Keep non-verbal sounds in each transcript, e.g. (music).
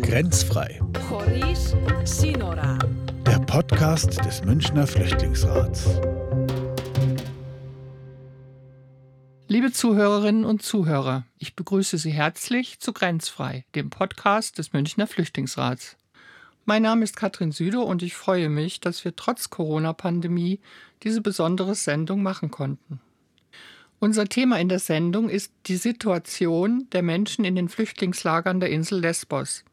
Grenzfrei. Der Podcast des Münchner Flüchtlingsrats. Liebe Zuhörerinnen und Zuhörer, ich begrüße Sie herzlich zu Grenzfrei, dem Podcast des Münchner Flüchtlingsrats. Mein Name ist Katrin Süde und ich freue mich, dass wir trotz Corona-Pandemie diese besondere Sendung machen konnten. Unser Thema in der Sendung ist die Situation der Menschen in den Flüchtlingslagern der Insel Lesbos,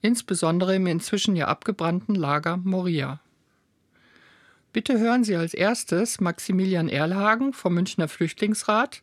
insbesondere im inzwischen ja abgebrannten Lager Moria. Bitte hören Sie als erstes Maximilian Erlhagen vom Münchner Flüchtlingsrat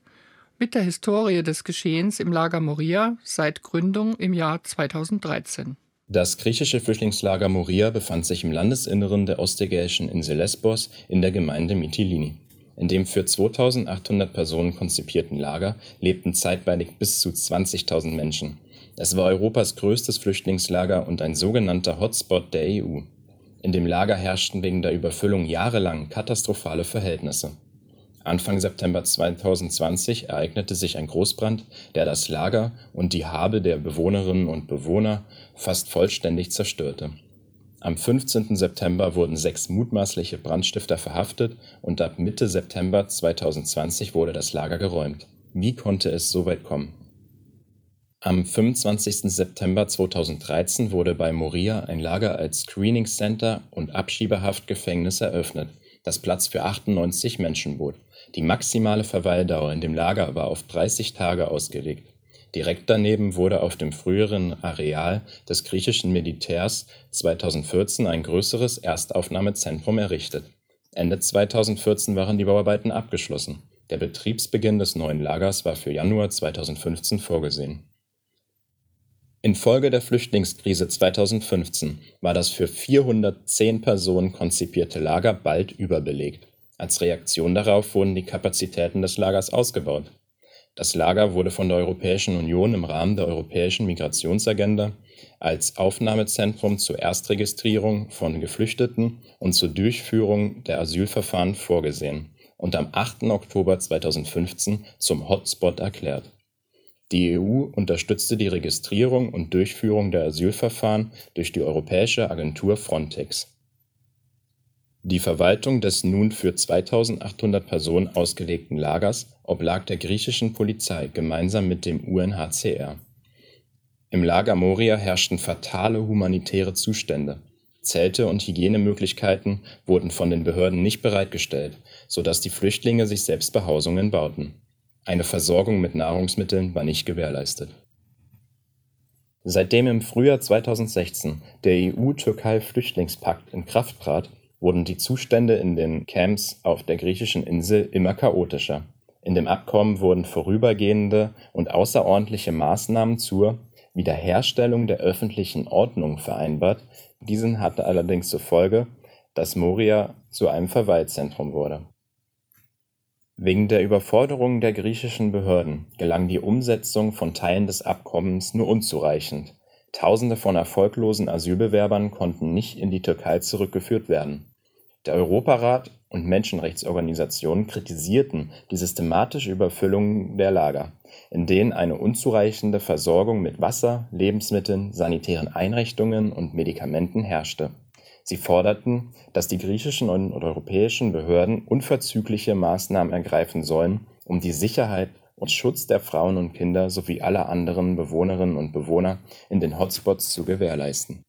mit der Historie des Geschehens im Lager Moria seit Gründung im Jahr 2013. Das griechische Flüchtlingslager Moria befand sich im Landesinneren der ostägäischen Insel Lesbos in der Gemeinde Mytilini. In dem für 2800 Personen konzipierten Lager lebten zeitweilig bis zu 20.000 Menschen. Es war Europas größtes Flüchtlingslager und ein sogenannter Hotspot der EU. In dem Lager herrschten wegen der Überfüllung jahrelang katastrophale Verhältnisse. Anfang September 2020 ereignete sich ein Großbrand, der das Lager und die Habe der Bewohnerinnen und Bewohner fast vollständig zerstörte. Am 15. September wurden sechs mutmaßliche Brandstifter verhaftet und ab Mitte September 2020 wurde das Lager geräumt. Wie konnte es so weit kommen? Am 25. September 2013 wurde bei Moria ein Lager als Screening Center und Abschiebehaftgefängnis eröffnet, das Platz für 98 Menschen bot. Die maximale Verweildauer in dem Lager war auf 30 Tage ausgelegt. Direkt daneben wurde auf dem früheren Areal des griechischen Militärs 2014 ein größeres Erstaufnahmezentrum errichtet. Ende 2014 waren die Bauarbeiten abgeschlossen. Der Betriebsbeginn des neuen Lagers war für Januar 2015 vorgesehen. Infolge der Flüchtlingskrise 2015 war das für 410 Personen konzipierte Lager bald überbelegt. Als Reaktion darauf wurden die Kapazitäten des Lagers ausgebaut. Das Lager wurde von der Europäischen Union im Rahmen der Europäischen Migrationsagenda als Aufnahmezentrum zur Erstregistrierung von Geflüchteten und zur Durchführung der Asylverfahren vorgesehen und am 8. Oktober 2015 zum Hotspot erklärt. Die EU unterstützte die Registrierung und Durchführung der Asylverfahren durch die Europäische Agentur Frontex. Die Verwaltung des nun für 2800 Personen ausgelegten Lagers oblag der griechischen Polizei gemeinsam mit dem UNHCR. Im Lager Moria herrschten fatale humanitäre Zustände. Zelte und Hygienemöglichkeiten wurden von den Behörden nicht bereitgestellt, so dass die Flüchtlinge sich selbst Behausungen bauten. Eine Versorgung mit Nahrungsmitteln war nicht gewährleistet. Seitdem im Frühjahr 2016 der EU-Türkei-Flüchtlingspakt in Kraft trat, wurden die Zustände in den Camps auf der griechischen Insel immer chaotischer. In dem Abkommen wurden vorübergehende und außerordentliche Maßnahmen zur Wiederherstellung der öffentlichen Ordnung vereinbart. Diesen hatte allerdings zur Folge, dass Moria zu einem Verweilzentrum wurde. Wegen der Überforderung der griechischen Behörden gelang die Umsetzung von Teilen des Abkommens nur unzureichend. Tausende von erfolglosen Asylbewerbern konnten nicht in die Türkei zurückgeführt werden. Der Europarat und Menschenrechtsorganisationen kritisierten die systematische Überfüllung der Lager, in denen eine unzureichende Versorgung mit Wasser, Lebensmitteln, sanitären Einrichtungen und Medikamenten herrschte. Sie forderten, dass die griechischen und europäischen Behörden unverzügliche Maßnahmen ergreifen sollen, um die Sicherheit und Schutz der Frauen und Kinder sowie aller anderen Bewohnerinnen und Bewohner in den Hotspots zu gewährleisten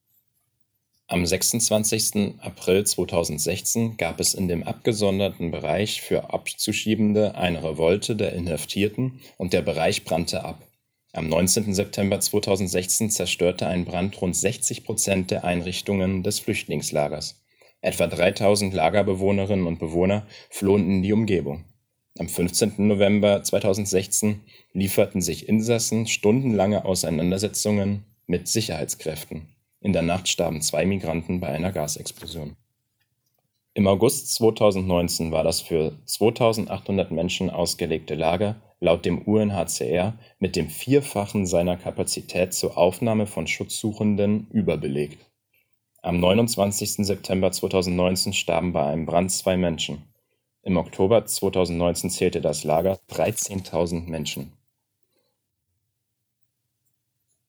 am 26. April 2016 gab es in dem abgesonderten Bereich für Abzuschiebende eine Revolte der Inhaftierten und der Bereich brannte ab. Am 19. September 2016 zerstörte ein Brand rund 60 Prozent der Einrichtungen des Flüchtlingslagers. Etwa 3000 Lagerbewohnerinnen und Bewohner flohen in die Umgebung. Am 15. November 2016 lieferten sich Insassen stundenlange Auseinandersetzungen mit Sicherheitskräften. In der Nacht starben zwei Migranten bei einer Gasexplosion. Im August 2019 war das für 2800 Menschen ausgelegte Lager laut dem UNHCR mit dem Vierfachen seiner Kapazität zur Aufnahme von Schutzsuchenden überbelegt. Am 29. September 2019 starben bei einem Brand zwei Menschen. Im Oktober 2019 zählte das Lager 13.000 Menschen.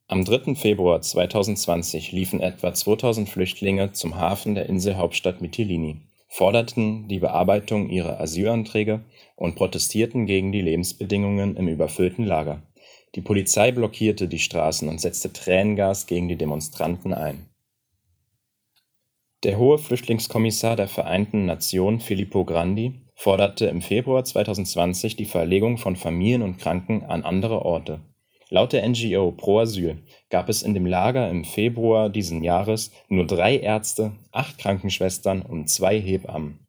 Am 3. Februar 2020 liefen etwa 2000 Flüchtlinge zum Hafen der Inselhauptstadt Mytilini, forderten die Bearbeitung ihrer Asylanträge und protestierten gegen die Lebensbedingungen im überfüllten Lager. Die Polizei blockierte die Straßen und setzte Tränengas gegen die Demonstranten ein. Der Hohe Flüchtlingskommissar der Vereinten Nationen Filippo Grandi forderte im Februar 2020 die Verlegung von Familien und Kranken an andere Orte Laut der NGO Pro Asyl gab es in dem Lager im Februar diesen Jahres nur drei Ärzte, acht Krankenschwestern und zwei Hebammen.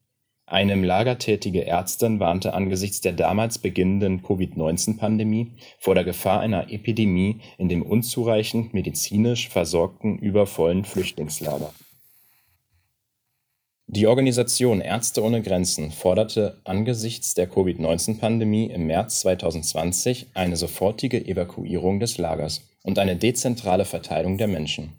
Eine im Lager tätige Ärztin warnte angesichts der damals beginnenden Covid-19-Pandemie vor der Gefahr einer Epidemie in dem unzureichend medizinisch versorgten übervollen Flüchtlingslager die Organisation Ärzte ohne Grenzen forderte angesichts der Covid-19-Pandemie im März 2020 eine sofortige Evakuierung des Lagers und eine dezentrale Verteilung der Menschen.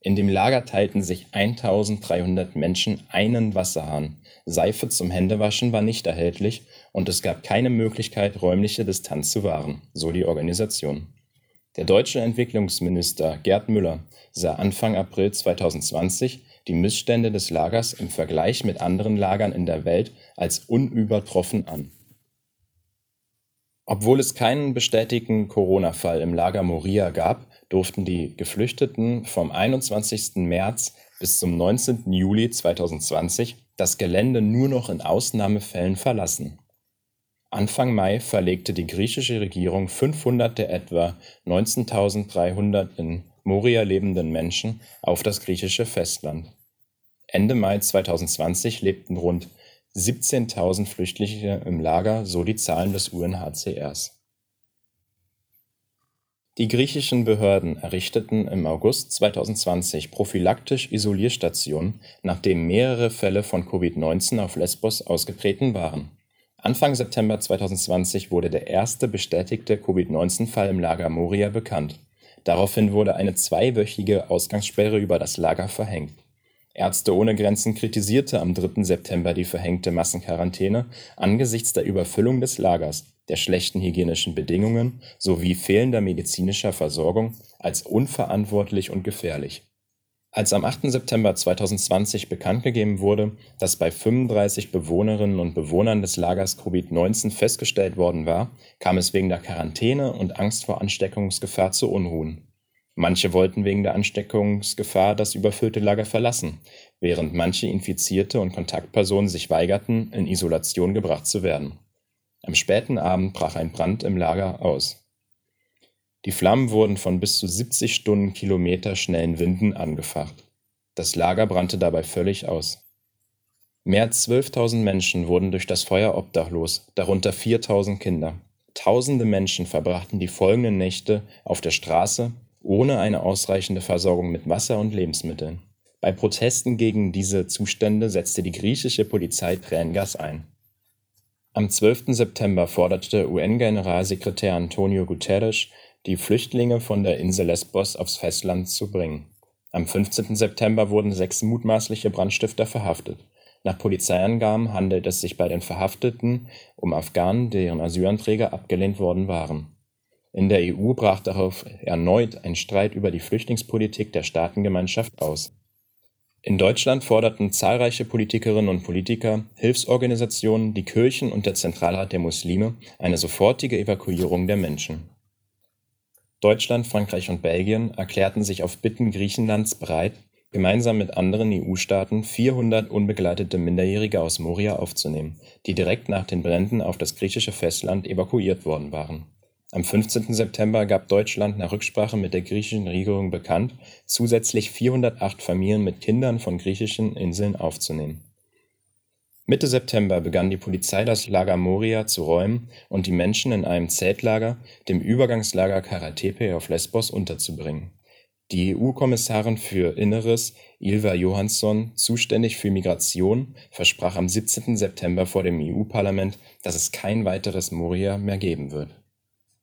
In dem Lager teilten sich 1300 Menschen einen Wasserhahn, Seife zum Händewaschen war nicht erhältlich und es gab keine Möglichkeit, räumliche Distanz zu wahren, so die Organisation. Der deutsche Entwicklungsminister Gerd Müller sah Anfang April 2020 die Missstände des Lagers im Vergleich mit anderen Lagern in der Welt als unübertroffen an. Obwohl es keinen bestätigten Corona-Fall im Lager Moria gab, durften die Geflüchteten vom 21. März bis zum 19. Juli 2020 das Gelände nur noch in Ausnahmefällen verlassen. Anfang Mai verlegte die griechische Regierung 500 der etwa 19.300 in Moria lebenden Menschen auf das griechische Festland. Ende Mai 2020 lebten rund 17.000 Flüchtlinge im Lager, so die Zahlen des UNHCRs. Die griechischen Behörden errichteten im August 2020 prophylaktisch Isolierstationen, nachdem mehrere Fälle von Covid-19 auf Lesbos ausgetreten waren. Anfang September 2020 wurde der erste bestätigte Covid-19-Fall im Lager Moria bekannt. Daraufhin wurde eine zweiwöchige Ausgangssperre über das Lager verhängt. Ärzte ohne Grenzen kritisierte am 3. September die verhängte Massenquarantäne angesichts der Überfüllung des Lagers, der schlechten hygienischen Bedingungen sowie fehlender medizinischer Versorgung als unverantwortlich und gefährlich. Als am 8. September 2020 bekanntgegeben wurde, dass bei 35 Bewohnerinnen und Bewohnern des Lagers Covid-19 festgestellt worden war, kam es wegen der Quarantäne und Angst vor Ansteckungsgefahr zu Unruhen. Manche wollten wegen der Ansteckungsgefahr das überfüllte Lager verlassen, während manche Infizierte und Kontaktpersonen sich weigerten, in Isolation gebracht zu werden. Am späten Abend brach ein Brand im Lager aus. Die Flammen wurden von bis zu 70 Stundenkilometer schnellen Winden angefacht. Das Lager brannte dabei völlig aus. Mehr als 12.000 Menschen wurden durch das Feuer obdachlos, darunter 4.000 Kinder. Tausende Menschen verbrachten die folgenden Nächte auf der Straße ohne eine ausreichende Versorgung mit Wasser und Lebensmitteln. Bei Protesten gegen diese Zustände setzte die griechische Polizei Tränengas ein. Am 12. September forderte UN-Generalsekretär Antonio Guterres, die Flüchtlinge von der Insel Lesbos aufs Festland zu bringen. Am 15. September wurden sechs mutmaßliche Brandstifter verhaftet. Nach Polizeiangaben handelt es sich bei den Verhafteten um Afghanen, deren Asylanträge abgelehnt worden waren. In der EU brach darauf erneut ein Streit über die Flüchtlingspolitik der Staatengemeinschaft aus. In Deutschland forderten zahlreiche Politikerinnen und Politiker, Hilfsorganisationen, die Kirchen und der Zentralrat der Muslime eine sofortige Evakuierung der Menschen. Deutschland, Frankreich und Belgien erklärten sich auf Bitten Griechenlands bereit, gemeinsam mit anderen EU-Staaten 400 unbegleitete Minderjährige aus Moria aufzunehmen, die direkt nach den Bränden auf das griechische Festland evakuiert worden waren am 15. September gab Deutschland nach Rücksprache mit der griechischen Regierung bekannt, zusätzlich 408 Familien mit Kindern von griechischen Inseln aufzunehmen. Mitte September begann die Polizei das Lager Moria zu räumen und die Menschen in einem Zeltlager, dem Übergangslager Karatepe auf Lesbos, unterzubringen. Die EU-Kommissarin für Inneres, Ilva Johansson, zuständig für Migration, versprach am 17. September vor dem EU-Parlament, dass es kein weiteres Moria mehr geben wird.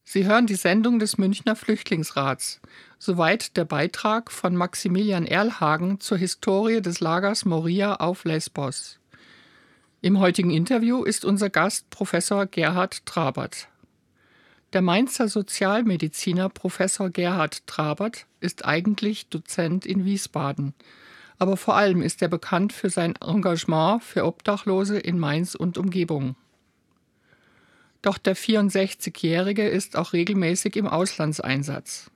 Sie hören die Sendung des Münchner Flüchtlingsrats. Soweit der Beitrag von Maximilian Erlhagen zur Historie des Lagers Moria auf Lesbos. Im heutigen Interview ist unser Gast Professor Gerhard Trabert. Der Mainzer Sozialmediziner Professor Gerhard Trabert ist eigentlich Dozent in Wiesbaden, aber vor allem ist er bekannt für sein Engagement für Obdachlose in Mainz und Umgebung. Doch der 64-Jährige ist auch regelmäßig im Auslandseinsatz.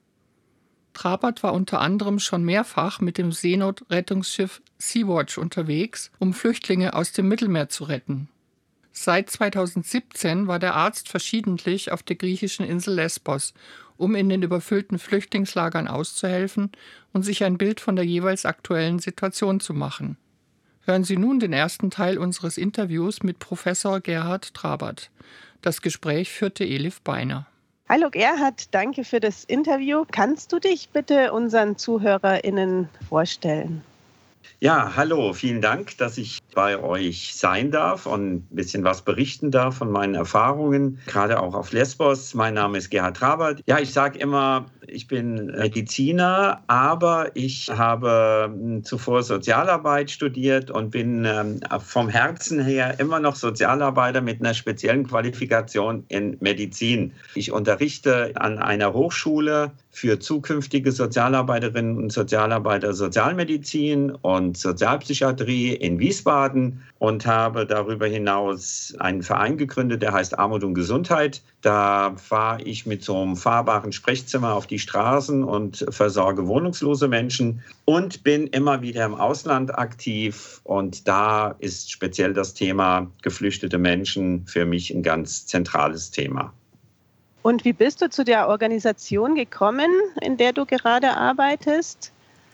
Trabert war unter anderem schon mehrfach mit dem Seenotrettungsschiff Sea-Watch unterwegs, um Flüchtlinge aus dem Mittelmeer zu retten. Seit 2017 war der Arzt verschiedentlich auf der griechischen Insel Lesbos, um in den überfüllten Flüchtlingslagern auszuhelfen und sich ein Bild von der jeweils aktuellen Situation zu machen. Hören Sie nun den ersten Teil unseres Interviews mit Professor Gerhard Trabert. Das Gespräch führte Elif Beiner. Hallo Gerhard, danke für das Interview. Kannst du dich bitte unseren ZuhörerInnen vorstellen? Ja, hallo, vielen Dank, dass ich bei euch sein darf und ein bisschen was berichten darf von meinen Erfahrungen, gerade auch auf Lesbos. Mein Name ist Gerhard Trabert. Ja, ich sage immer, ich bin Mediziner, aber ich habe hm, zuvor Sozialarbeit studiert und bin ähm, vom Herzen her immer noch Sozialarbeiter mit einer speziellen Qualifikation in Medizin. Ich unterrichte an einer Hochschule für zukünftige Sozialarbeiterinnen und Sozialarbeiter Sozialmedizin und Sozialpsychiatrie in Wiesbaden und habe darüber hinaus einen Verein gegründet, der heißt Armut und Gesundheit. Da fahre ich mit so einem fahrbaren Sprechzimmer auf die Straßen und versorge wohnungslose Menschen und bin immer wieder im Ausland aktiv. Und da ist speziell das Thema geflüchtete Menschen für mich ein ganz zentrales Thema. Und wie bist du zu der Organisation gekommen, in der du gerade arbeitest?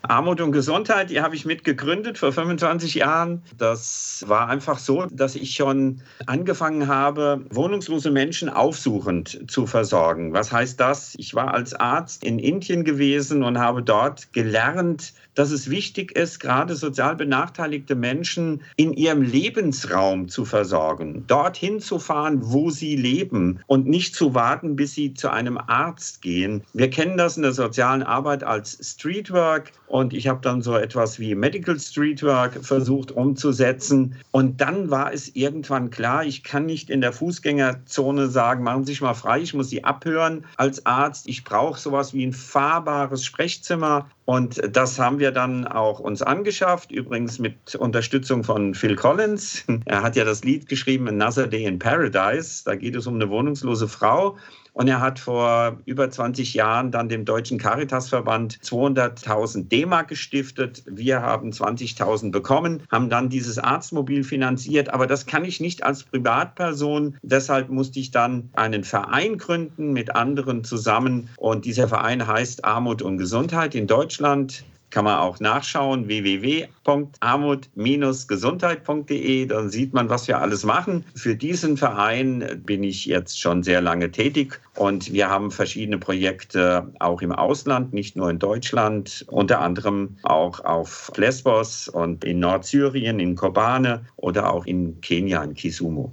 Armut und Gesundheit, die habe ich mitgegründet vor 25 Jahren. Das war einfach so, dass ich schon angefangen habe, wohnungslose Menschen aufsuchend zu versorgen. Was heißt das? Ich war als Arzt in Indien gewesen und habe dort gelernt, dass es wichtig ist, gerade sozial benachteiligte Menschen in ihrem Lebensraum zu versorgen, dorthin zu fahren, wo sie leben und nicht zu warten, bis sie zu einem Arzt gehen. Wir kennen das in der sozialen Arbeit als Streetwork und ich habe dann so etwas wie Medical Streetwork versucht umzusetzen. Und dann war es irgendwann klar, ich kann nicht in der Fußgängerzone sagen, machen Sie sich mal frei, ich muss Sie abhören als Arzt. Ich brauche sowas wie ein fahrbares Sprechzimmer. Und das haben wir dann auch uns angeschafft, übrigens mit Unterstützung von Phil Collins. (laughs) Er hat ja das Lied geschrieben, Another Day in Paradise. Da geht es um eine wohnungslose Frau. Und er hat vor über 20 Jahren dann dem Deutschen Caritasverband 200.000 D-Mark gestiftet. Wir haben 20.000 bekommen, haben dann dieses Arztmobil finanziert. Aber das kann ich nicht als Privatperson. Deshalb musste ich dann einen Verein gründen mit anderen zusammen. Und dieser Verein heißt Armut und Gesundheit in Deutschland kann man auch nachschauen, www.armut-gesundheit.de. Dann sieht man, was wir alles machen. Für diesen Verein bin ich jetzt schon sehr lange tätig und wir haben verschiedene Projekte auch im Ausland, nicht nur in Deutschland, unter anderem auch auf Lesbos und in Nordsyrien, in Kobane oder auch in Kenia, in Kisumu.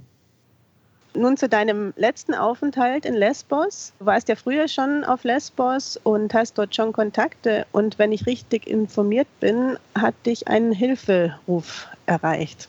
Nun zu deinem letzten Aufenthalt in Lesbos. Du warst ja früher schon auf Lesbos und hast dort schon Kontakte. Und wenn ich richtig informiert bin, hat dich ein Hilferuf erreicht.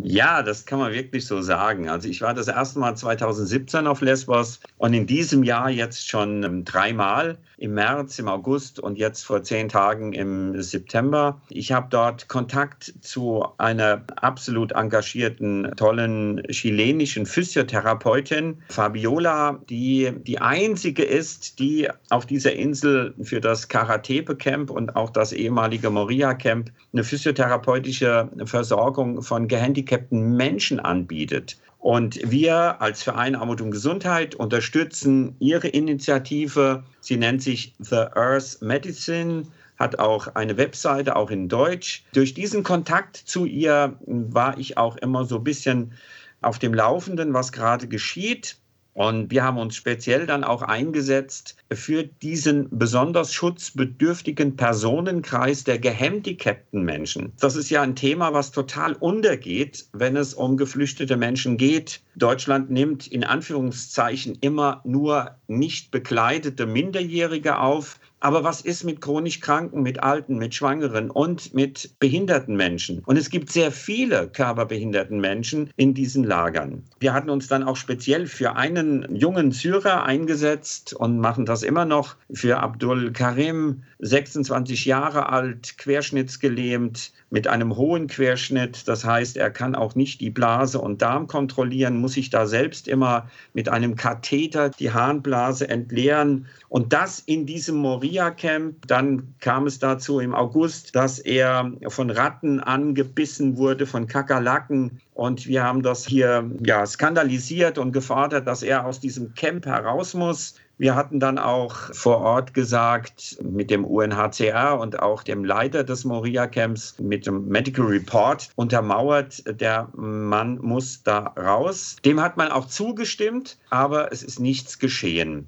Ja, das kann man wirklich so sagen. Also ich war das erste Mal 2017 auf Lesbos und in diesem Jahr jetzt schon ähm, dreimal im März, im August und jetzt vor zehn Tagen im September. Ich habe dort Kontakt zu einer absolut engagierten, tollen chilenischen Physiotherapeutin, Fabiola, die die einzige ist, die auf dieser Insel für das Karatepe Camp und auch das ehemalige Moria Camp eine physiotherapeutische Versorgung von gehandicapten Menschen anbietet. Und wir als Verein Armut und Gesundheit unterstützen ihre Initiative. Sie nennt sich The Earth Medicine hat auch eine Webseite, auch in Deutsch. Durch diesen Kontakt zu ihr war ich auch immer so ein bisschen auf dem Laufenden, was gerade geschieht. Und wir haben uns speziell dann auch eingesetzt für diesen besonders schutzbedürftigen Personenkreis der gehandicapten Menschen. Das ist ja ein Thema, was total untergeht, wenn es um geflüchtete Menschen geht. Deutschland nimmt in Anführungszeichen immer nur nicht bekleidete Minderjährige auf. Aber was ist mit chronisch Kranken, mit Alten, mit Schwangeren und mit behinderten Menschen? Und es gibt sehr viele körperbehinderten Menschen in diesen Lagern. Wir hatten uns dann auch speziell für einen jungen Syrer eingesetzt und machen das immer noch für Abdul Karim, 26 Jahre alt, querschnittsgelähmt, mit einem hohen Querschnitt. Das heißt, er kann auch nicht die Blase und Darm kontrollieren, muss sich da selbst immer mit einem Katheter die Harnblase entleeren. Und das in diesem Moria-Camp. Dann kam es dazu im August, dass er von Ratten angebissen wurde, von Kakerlaken. Und wir haben das hier ja, skandalisiert und gefordert, dass er aus diesem Camp heraus muss. Wir hatten dann auch vor Ort gesagt, mit dem UNHCR und auch dem Leiter des Moria-Camps, mit dem Medical Report untermauert, der Mann muss da raus. Dem hat man auch zugestimmt, aber es ist nichts geschehen.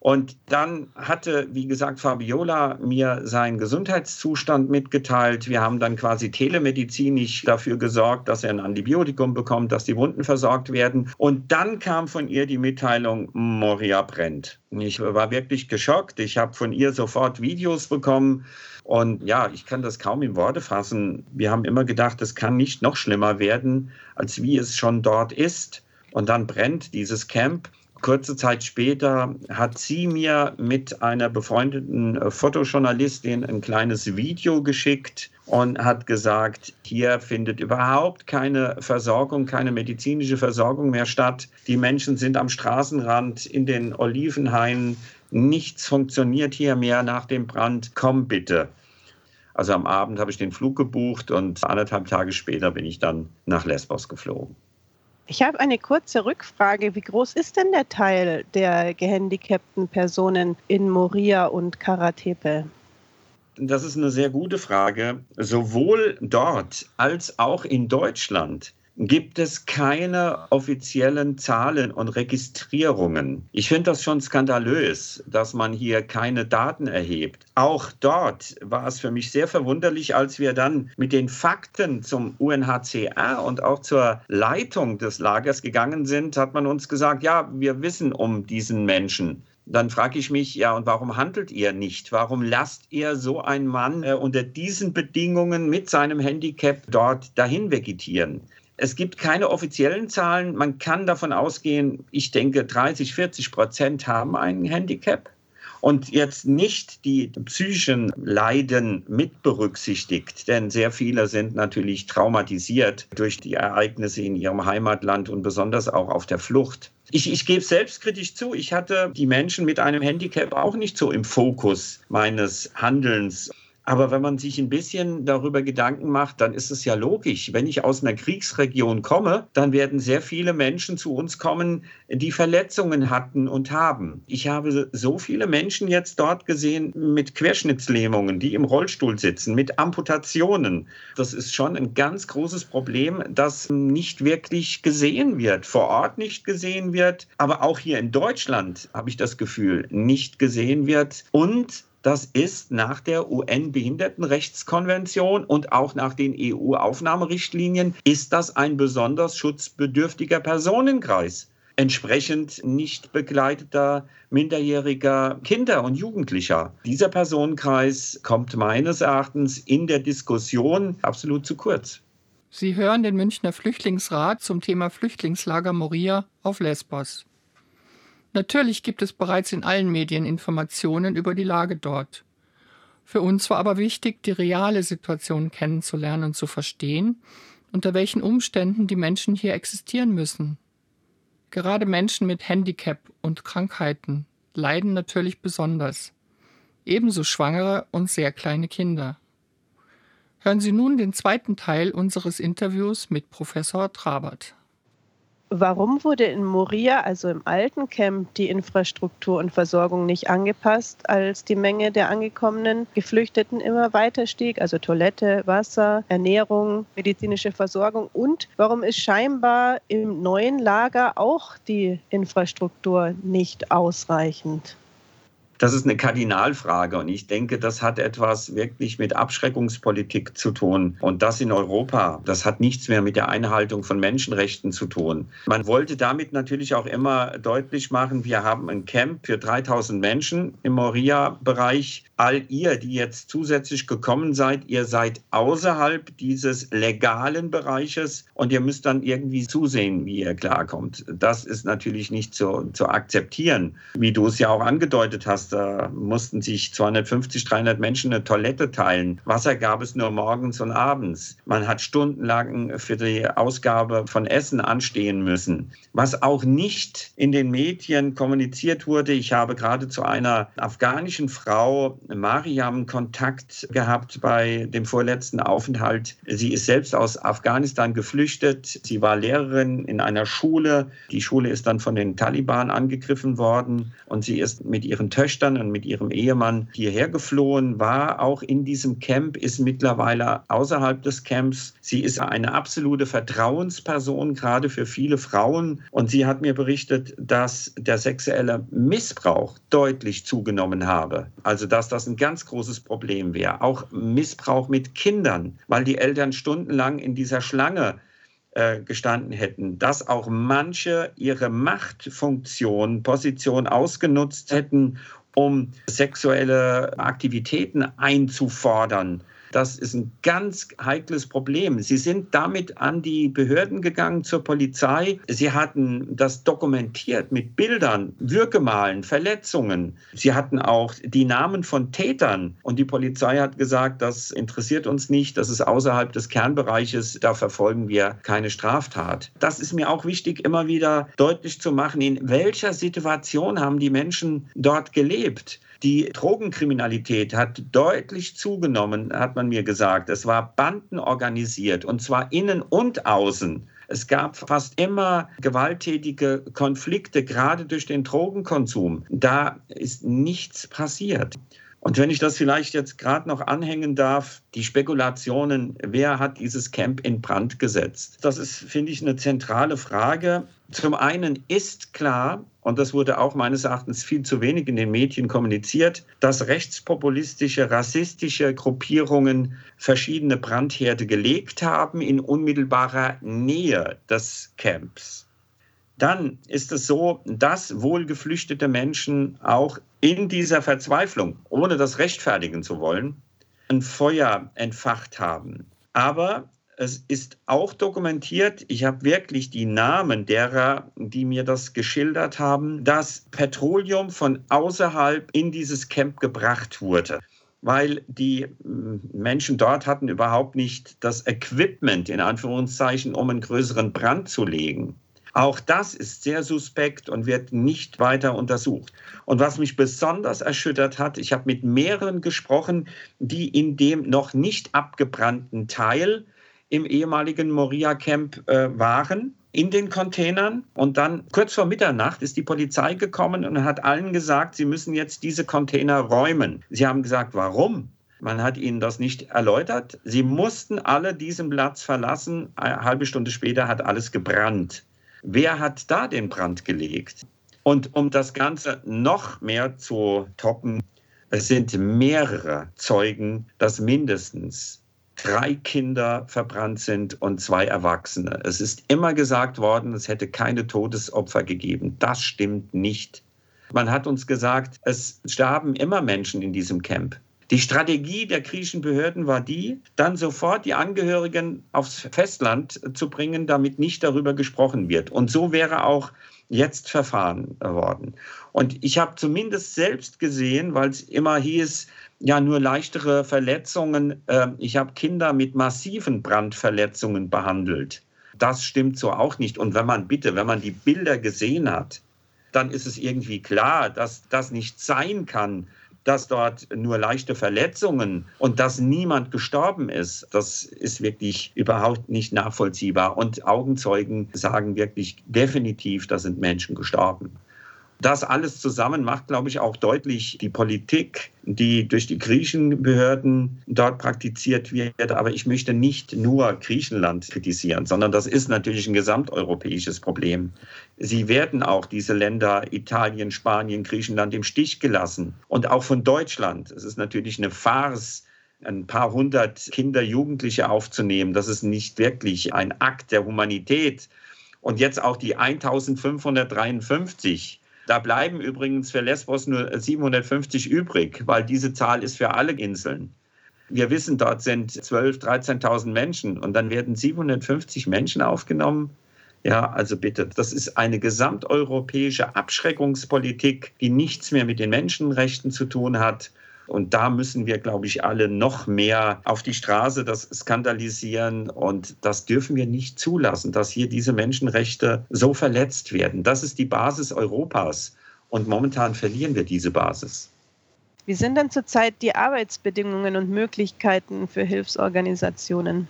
Und dann hatte, wie gesagt, Fabiola mir seinen Gesundheitszustand mitgeteilt. Wir haben dann quasi telemedizinisch dafür gesorgt, dass er ein Antibiotikum bekommt, dass die Wunden versorgt werden. Und dann kam von ihr die Mitteilung, Moria brennt. Ich war wirklich geschockt. Ich habe von ihr sofort Videos bekommen. Und ja, ich kann das kaum in Worte fassen. Wir haben immer gedacht, es kann nicht noch schlimmer werden, als wie es schon dort ist. Und dann brennt dieses Camp. Kurze Zeit später hat sie mir mit einer befreundeten äh, Fotojournalistin ein kleines Video geschickt und hat gesagt, hier findet überhaupt keine Versorgung, keine medizinische Versorgung mehr statt. Die Menschen sind am Straßenrand in den Olivenhainen. Nichts funktioniert hier mehr nach dem Brand. Komm bitte. Also am Abend habe ich den Flug gebucht und anderthalb Tage später bin ich dann nach Lesbos geflogen. Ich habe eine kurze Rückfrage. Wie groß ist denn der Teil der gehandicapten Personen in Moria und Karatepe? Das ist eine sehr gute Frage. Sowohl dort als auch in Deutschland gibt es keine offiziellen Zahlen und Registrierungen. Ich finde das schon skandalös, dass man hier keine Daten erhebt. Auch dort war es für mich sehr verwunderlich, als wir dann mit den Fakten zum UNHCR und auch zur Leitung des Lagers gegangen sind, hat man uns gesagt, ja, wir wissen um diesen Menschen dann frage ich mich, ja, und warum handelt ihr nicht? Warum lasst ihr so einen Mann äh, unter diesen Bedingungen mit seinem Handicap dort dahin vegetieren? Es gibt keine offiziellen Zahlen. Man kann davon ausgehen, ich denke, 30, 40 Prozent haben ein Handicap und jetzt nicht die psychischen Leiden mit berücksichtigt, denn sehr viele sind natürlich traumatisiert durch die Ereignisse in ihrem Heimatland und besonders auch auf der Flucht. Ich, ich gebe selbstkritisch zu, ich hatte die Menschen mit einem Handicap auch nicht so im Fokus meines Handelns. Aber wenn man sich ein bisschen darüber Gedanken macht, dann ist es ja logisch. Wenn ich aus einer Kriegsregion komme, dann werden sehr viele Menschen zu uns kommen, die Verletzungen hatten und haben. Ich habe so viele Menschen jetzt dort gesehen mit Querschnittslähmungen, die im Rollstuhl sitzen, mit Amputationen. Das ist schon ein ganz großes Problem, das nicht wirklich gesehen wird, vor Ort nicht gesehen wird, aber auch hier in Deutschland habe ich das Gefühl, nicht gesehen wird. Und das ist nach der UN-Behindertenrechtskonvention und auch nach den EU-Aufnahmerichtlinien, ist das ein besonders schutzbedürftiger Personenkreis. Entsprechend nicht begleiteter minderjähriger Kinder und Jugendlicher. Dieser Personenkreis kommt meines Erachtens in der Diskussion absolut zu kurz. Sie hören den Münchner Flüchtlingsrat zum Thema Flüchtlingslager Moria auf Lesbos. Natürlich gibt es bereits in allen Medien Informationen über die Lage dort. Für uns war aber wichtig, die reale Situation kennenzulernen und zu verstehen, unter welchen Umständen die Menschen hier existieren müssen. Gerade Menschen mit Handicap und Krankheiten leiden natürlich besonders. Ebenso Schwangere und sehr kleine Kinder. Hören Sie nun den zweiten Teil unseres Interviews mit Professor Trabert. Warum wurde in Moria, also im alten Camp, die Infrastruktur und Versorgung nicht angepasst, als die Menge der angekommenen Geflüchteten immer weiter stieg? Also Toilette, Wasser, Ernährung, medizinische Versorgung. Und warum ist scheinbar im neuen Lager auch die Infrastruktur nicht ausreichend? Das ist eine Kardinalfrage und ich denke, das hat etwas wirklich mit Abschreckungspolitik zu tun. Und das in Europa, das hat nichts mehr mit der Einhaltung von Menschenrechten zu tun. Man wollte damit natürlich auch immer deutlich machen, wir haben ein Camp für 3000 Menschen im Moria-Bereich. All ihr, die jetzt zusätzlich gekommen seid, ihr seid außerhalb dieses legalen Bereiches und ihr müsst dann irgendwie zusehen, wie ihr klarkommt. Das ist natürlich nicht zu, zu akzeptieren, wie du es ja auch angedeutet hast da mussten sich 250, 300 Menschen eine Toilette teilen. Wasser gab es nur morgens und abends. Man hat stundenlang für die Ausgabe von Essen anstehen müssen. Was auch nicht in den Medien kommuniziert wurde, ich habe gerade zu einer afghanischen Frau, Mariam, Kontakt gehabt bei dem vorletzten Aufenthalt. Sie ist selbst aus Afghanistan geflüchtet. Sie war Lehrerin in einer Schule. Die Schule ist dann von den Taliban angegriffen worden und sie ist mit ihren Töchtern Und mit ihrem Ehemann hierher geflohen, war auch in diesem Camp, ist mittlerweile außerhalb des Camps. Sie ist eine absolute Vertrauensperson, gerade für viele Frauen. Und sie hat mir berichtet, dass der sexuelle Missbrauch deutlich zugenommen habe. Also, dass das ein ganz großes Problem wäre. Auch Missbrauch mit Kindern, weil die Eltern stundenlang in dieser Schlange äh, gestanden hätten, dass auch manche ihre Machtfunktion, Position ausgenutzt hätten, um sexuelle Aktivitäten einzufordern das ist ein ganz heikles Problem. Sie sind damit an die Behörden gegangen, zur Polizei. Sie hatten das dokumentiert mit Bildern, Würgemalen, Verletzungen. Sie hatten auch die Namen von Tätern. Und die Polizei hat gesagt, das interessiert uns nicht, das ist außerhalb des Kernbereiches, da verfolgen wir keine Straftat. Das ist mir auch wichtig, immer wieder deutlich zu machen, in welcher Situation haben die Menschen dort gelebt. Die Drogenkriminalität hat deutlich zugenommen, hat man mir gesagt. Es war bandenorganisiert und zwar innen und außen. Es gab fast immer gewalttätige Konflikte, gerade durch den Drogenkonsum. Da ist nichts passiert. Und wenn ich das vielleicht jetzt gerade noch anhängen darf, die Spekulationen, wer hat dieses Camp in Brand gesetzt? Das ist, finde ich, eine zentrale Frage. Zum einen ist klar, und das wurde auch meines Erachtens viel zu wenig in den Medien kommuniziert, dass rechtspopulistische, rassistische Gruppierungen verschiedene Brandherde gelegt haben in unmittelbarer Nähe des Camps. Dann ist es so, dass wohl geflüchtete Menschen auch in dieser Verzweiflung, ohne das rechtfertigen zu wollen, ein Feuer entfacht haben. Aber es ist auch dokumentiert, ich habe wirklich die Namen derer, die mir das geschildert haben, dass Petroleum von außerhalb in dieses Camp gebracht wurde weil die hm, Menschen dort hatten überhaupt nicht das Equipment, in Anführungszeichen, um einen größeren Brand zu legen. Auch das ist sehr suspekt und wird nicht weiter untersucht. Und was mich besonders erschüttert hat, ich habe mit mehreren gesprochen, die in dem noch nicht abgebrannten Teil im ehemaligen Moria-Camp äh, waren in den Containern. Und dann kurz vor Mitternacht ist die Polizei gekommen und hat allen gesagt, sie müssen jetzt diese Container räumen. Sie haben gesagt, warum? Man hat ihnen das nicht erläutert. Sie mussten alle diesen Platz verlassen. Eine halbe Stunde später hat alles gebrannt. Wer hat da den Brand gelegt? Und um das Ganze noch mehr zu toppen, es sind mehrere Zeugen, dass mindestens drei Kinder verbrannt sind und zwei Erwachsene. Es ist immer gesagt worden, es hätte keine Todesopfer gegeben. Das stimmt nicht. Man hat uns gesagt, es starben immer Menschen in diesem Camp. Die Strategie der griechischen Behörden war die, dann sofort die Angehörigen aufs Festland zu bringen, damit nicht darüber gesprochen wird. Und so wäre auch jetzt verfahren worden. Und ich habe zumindest selbst gesehen, weil es immer hieß, ja nur leichtere Verletzungen. Ähm, ich habe Kinder mit massiven Brandverletzungen behandelt. Das stimmt so auch nicht. Und wenn man bitte, wenn man die Bilder gesehen hat, dann ist es irgendwie klar, dass das nicht sein kann, dass dort nur leichte Verletzungen und dass niemand gestorben ist. Das ist wirklich überhaupt nicht nachvollziehbar. Und Augenzeugen sagen wirklich definitiv, da sind Menschen gestorben. Das alles zusammen macht, glaube ich, auch deutlich die Politik, die durch die Griechenbehörden dort praktiziert wird. Aber ich möchte nicht nur Griechenland kritisieren, sondern das ist natürlich ein gesamteuropäisches Problem. Sie werden auch diese Länder, Italien, Spanien, Griechenland, im Stich gelassen. Und auch von Deutschland. Es ist natürlich eine Farce, ein paar hundert Kinder, Jugendliche aufzunehmen. Das ist nicht wirklich ein Akt der Humanität. Und jetzt auch die 1553 da bleiben übrigens für Lesbos nur 750 übrig, weil diese Zahl ist für alle Inseln. Wir wissen, dort sind 12.000, 13.000 Menschen und dann werden 750 Menschen aufgenommen. Ja, also bitte, das ist eine gesamteuropäische Abschreckungspolitik, die nichts mehr mit den Menschenrechten zu tun hat und da müssen wir, glaube ich, alle noch mehr auf die Straße das skandalisieren. Und das dürfen wir nicht zulassen, dass hier diese Menschenrechte so verletzt werden. Das ist die Basis Europas. Und momentan verlieren wir diese Basis. Wie sind denn zurzeit die Arbeitsbedingungen und Möglichkeiten für Hilfsorganisationen?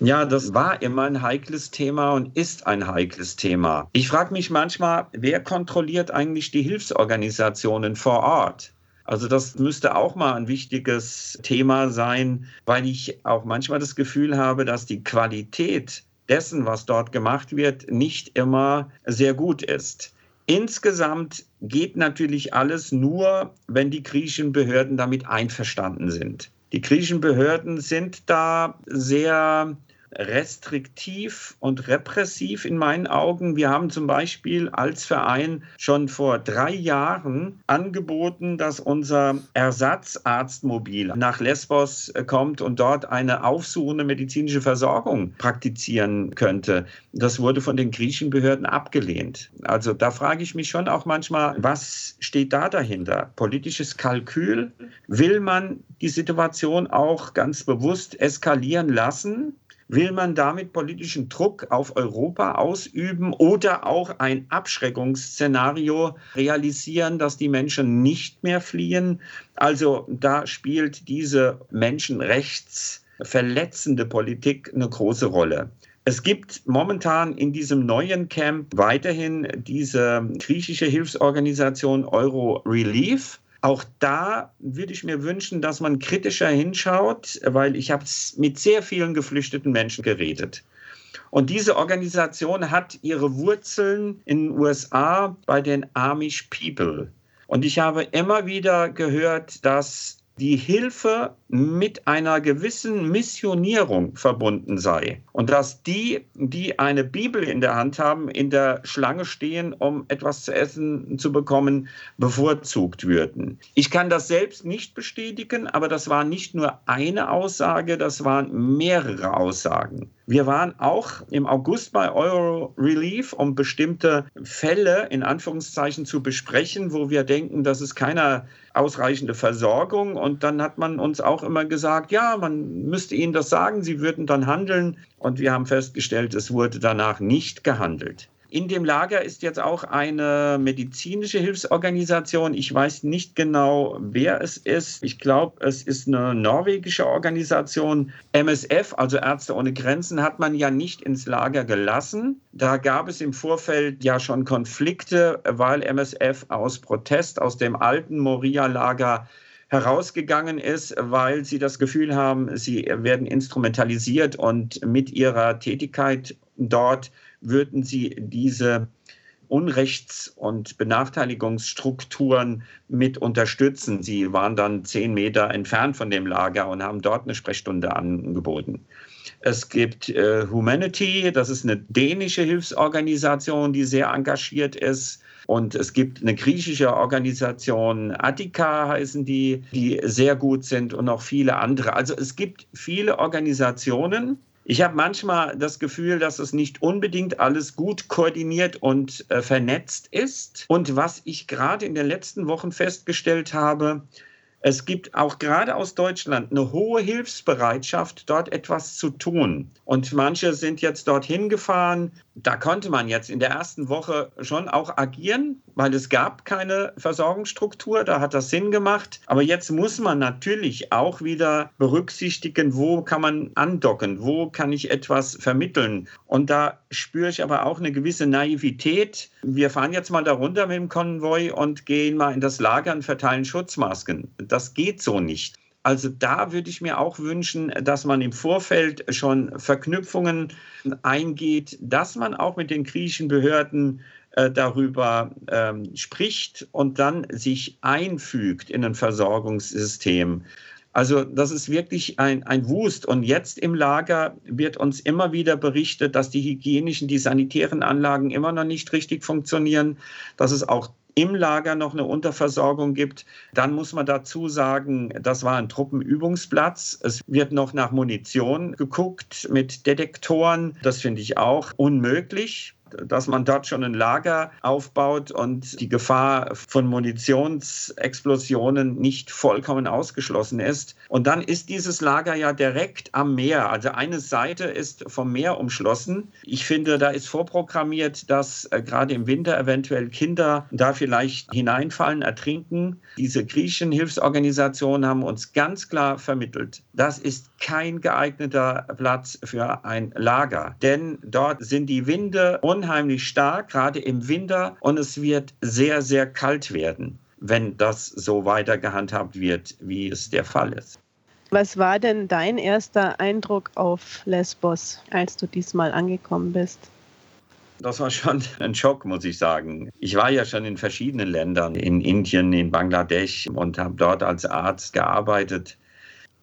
Ja, das war immer ein heikles Thema und ist ein heikles Thema. Ich frage mich manchmal, wer kontrolliert eigentlich die Hilfsorganisationen vor Ort? Also das müsste auch mal ein wichtiges Thema sein, weil ich auch manchmal das Gefühl habe, dass die Qualität dessen, was dort gemacht wird, nicht immer sehr gut ist. Insgesamt geht natürlich alles nur, wenn die griechischen Behörden damit einverstanden sind. Die griechischen Behörden sind da sehr restriktiv und repressiv in meinen Augen. Wir haben zum Beispiel als Verein schon vor drei Jahren angeboten, dass unser Ersatzarztmobil nach Lesbos kommt und dort eine aufsuchende medizinische Versorgung praktizieren könnte. Das wurde von den griechischen Behörden abgelehnt. Also da frage ich mich schon auch manchmal, was steht da dahinter? Politisches Kalkül? Will man die Situation auch ganz bewusst eskalieren lassen? Will man damit politischen Druck auf Europa ausüben oder auch ein Abschreckungsszenario realisieren, dass die Menschen nicht mehr fliehen? Also da spielt diese menschenrechtsverletzende Politik eine große Rolle. Es gibt momentan in diesem neuen Camp weiterhin diese griechische Hilfsorganisation Euro Relief. Auch da würde ich mir wünschen, dass man kritischer hinschaut, weil ich habe mit sehr vielen geflüchteten Menschen geredet. Und diese Organisation hat ihre Wurzeln in den USA bei den Amish People. Und ich habe immer wieder gehört, dass die Hilfe mit einer gewissen Missionierung verbunden sei und dass die, die eine Bibel in der Hand haben, in der Schlange stehen, um etwas zu essen zu bekommen, bevorzugt würden. Ich kann das selbst nicht bestätigen, aber das war nicht nur eine Aussage, das waren mehrere Aussagen. Wir waren auch im August bei Euro Relief, um bestimmte Fälle in Anführungszeichen zu besprechen, wo wir denken, dass es keine ausreichende Versorgung. Und dann hat man uns auch immer gesagt, ja, man müsste ihnen das sagen, sie würden dann handeln. Und wir haben festgestellt, es wurde danach nicht gehandelt. In dem Lager ist jetzt auch eine medizinische Hilfsorganisation. Ich weiß nicht genau, wer es ist. Ich glaube, es ist eine norwegische Organisation. MSF, also Ärzte ohne Grenzen, hat man ja nicht ins Lager gelassen. Da gab es im Vorfeld ja schon Konflikte, weil MSF aus Protest aus dem alten Moria-Lager herausgegangen ist, weil sie das Gefühl haben, sie werden instrumentalisiert und mit ihrer Tätigkeit dort würden Sie diese Unrechts- und Benachteiligungsstrukturen mit unterstützen. Sie waren dann zehn Meter entfernt von dem Lager und haben dort eine Sprechstunde angeboten. Es gibt äh, Humanity, das ist eine dänische Hilfsorganisation, die sehr engagiert ist. Und es gibt eine griechische Organisation, Attika heißen die, die sehr gut sind und noch viele andere. Also es gibt viele Organisationen, ich habe manchmal das Gefühl, dass es nicht unbedingt alles gut koordiniert und äh, vernetzt ist. Und was ich gerade in den letzten Wochen festgestellt habe, es gibt auch gerade aus Deutschland eine hohe Hilfsbereitschaft, dort etwas zu tun. Und manche sind jetzt dorthin gefahren. Da konnte man jetzt in der ersten Woche schon auch agieren. weil es gab keine Versorgungsstruktur, da hat das Sinn gemacht. Aber jetzt muss man natürlich auch wieder berücksichtigen, wo kann man andocken, wo kann ich etwas vermitteln. Und da spüre ich aber auch eine gewisse Naivität. Wir fahren jetzt mal darunter mit dem Konvoi und gehen mal in das Lager und verteilen Schutzmasken. Das geht so nicht. Also da würde ich mir auch wünschen, dass man im Vorfeld schon Verknüpfungen eingeht, dass man auch mit den griechischen Behörden äh, darüber ähm, spricht und dann sich einfügt in ein Versorgungssystem. Also das ist wirklich ein, ein Wust. Und jetzt im Lager wird uns immer wieder berichtet, dass die hygienischen, die sanitären Anlagen immer noch nicht richtig funktionieren, dass es auch im Lager noch eine Unterversorgung gibt. Dann muss man dazu sagen, das war ein Truppenübungsplatz. Es wird noch nach Munition geguckt mit Detektoren. Das finde ich auch unmöglich dass man dort schon ein Lager aufbaut und die Gefahr von Munitionsexplosionen nicht vollkommen ausgeschlossen ist. Und dann ist dieses Lager ja direkt am Meer. Also eine Seite ist vom Meer umschlossen. Ich finde, da ist vorprogrammiert, dass äh, gerade im Winter eventuell Kinder da vielleicht hineinfallen, ertrinken. Diese griechischen Hilfsorganisationen haben uns ganz klar vermittelt, das ist kein geeigneter Platz für ein Lager, denn dort sind die Winde unheimlich stark, gerade im Winter, und es wird sehr, sehr kalt werden, wenn das so weiter gehandhabt wird, wie es der Fall ist. Was war denn dein erster Eindruck auf Lesbos, als du diesmal angekommen bist? Das war schon (laughs) ein Schock, muss ich sagen. Ich war ja schon in verschiedenen Ländern, in Indien, in Bangladesch und habe dort als Arzt gearbeitet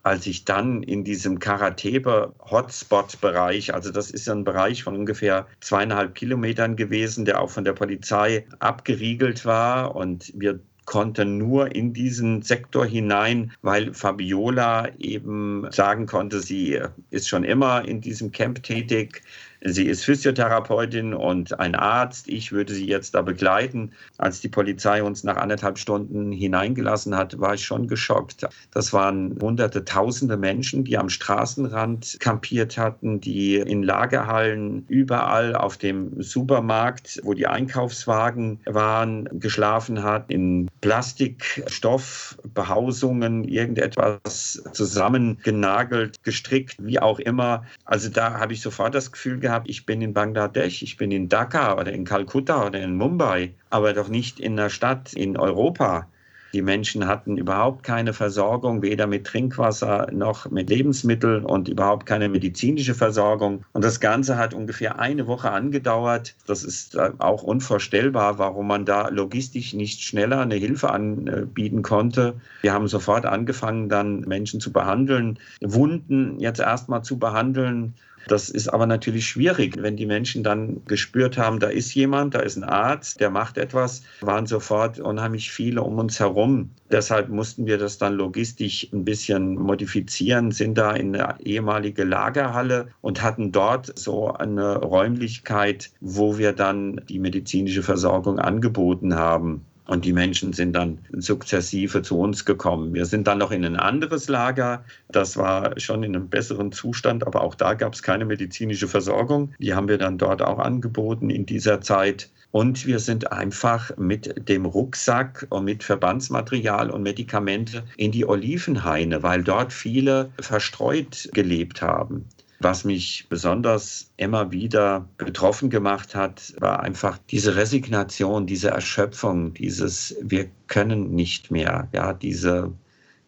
als ich dann in diesem Karatebe-Hotspot-Bereich, also das ist ein Bereich von ungefähr zweieinhalb Kilometern gewesen, der auch von der Polizei abgeriegelt war und wir konnten nur in diesen Sektor hinein, weil Fabiola eben sagen konnte, sie ist schon immer in diesem Camp tätig. Sie ist Physiotherapeutin und ein Arzt. Ich würde sie jetzt da begleiten. Als die Polizei uns nach anderthalb Stunden hineingelassen hat, war ich schon geschockt. Das waren hunderte, tausende Menschen, die am Straßenrand kampiert hatten, die in Lagerhallen überall auf dem Supermarkt, wo die Einkaufswagen waren, geschlafen hat, in Plastikstoffbehausungen, irgendetwas zusammengenagelt, gestrickt, wie auch immer. Also da habe ich sofort das Gefühl gehabt, ich bin in Bangladesch, ich bin in Dhaka oder in Kalkutta oder in Mumbai, aber doch nicht in einer Stadt in Europa. Die Menschen hatten überhaupt keine Versorgung, weder mit Trinkwasser noch mit Lebensmitteln und überhaupt keine medizinische Versorgung. Und das Ganze hat ungefähr eine Woche angedauert. Das ist äh, auch unvorstellbar, warum man da logistisch nicht schneller eine Hilfe anbieten konnte. Wir haben sofort angefangen, dann Menschen zu behandeln, Wunden jetzt erstmal zu behandeln das ist aber natürlich schwierig, wenn die Menschen dann gespürt haben, da ist jemand, da ist ein Arzt, der macht etwas, waren sofort unheimlich viele um uns herum. Deshalb mussten wir das dann logistisch ein bisschen modifizieren, sind da in eine ehemalige Lagerhalle und hatten dort so eine Räumlichkeit, wo wir dann die medizinische Versorgung angeboten haben. Und die Menschen sind dann sukzessive zu uns gekommen. Wir sind dann noch in ein anderes Lager. Das war schon in einem besseren Zustand, aber auch da gab es keine medizinische Versorgung. Die haben wir dann dort auch angeboten in dieser Zeit. Und wir sind einfach mit dem Rucksack und mit Verbandsmaterial und Medikamente in die Olivenhaine, weil dort viele verstreut gelebt haben. Was mich besonders immer wieder betroffen gemacht hat, war einfach diese Resignation, diese Erschöpfung, dieses Wir können nicht mehr, ja, diese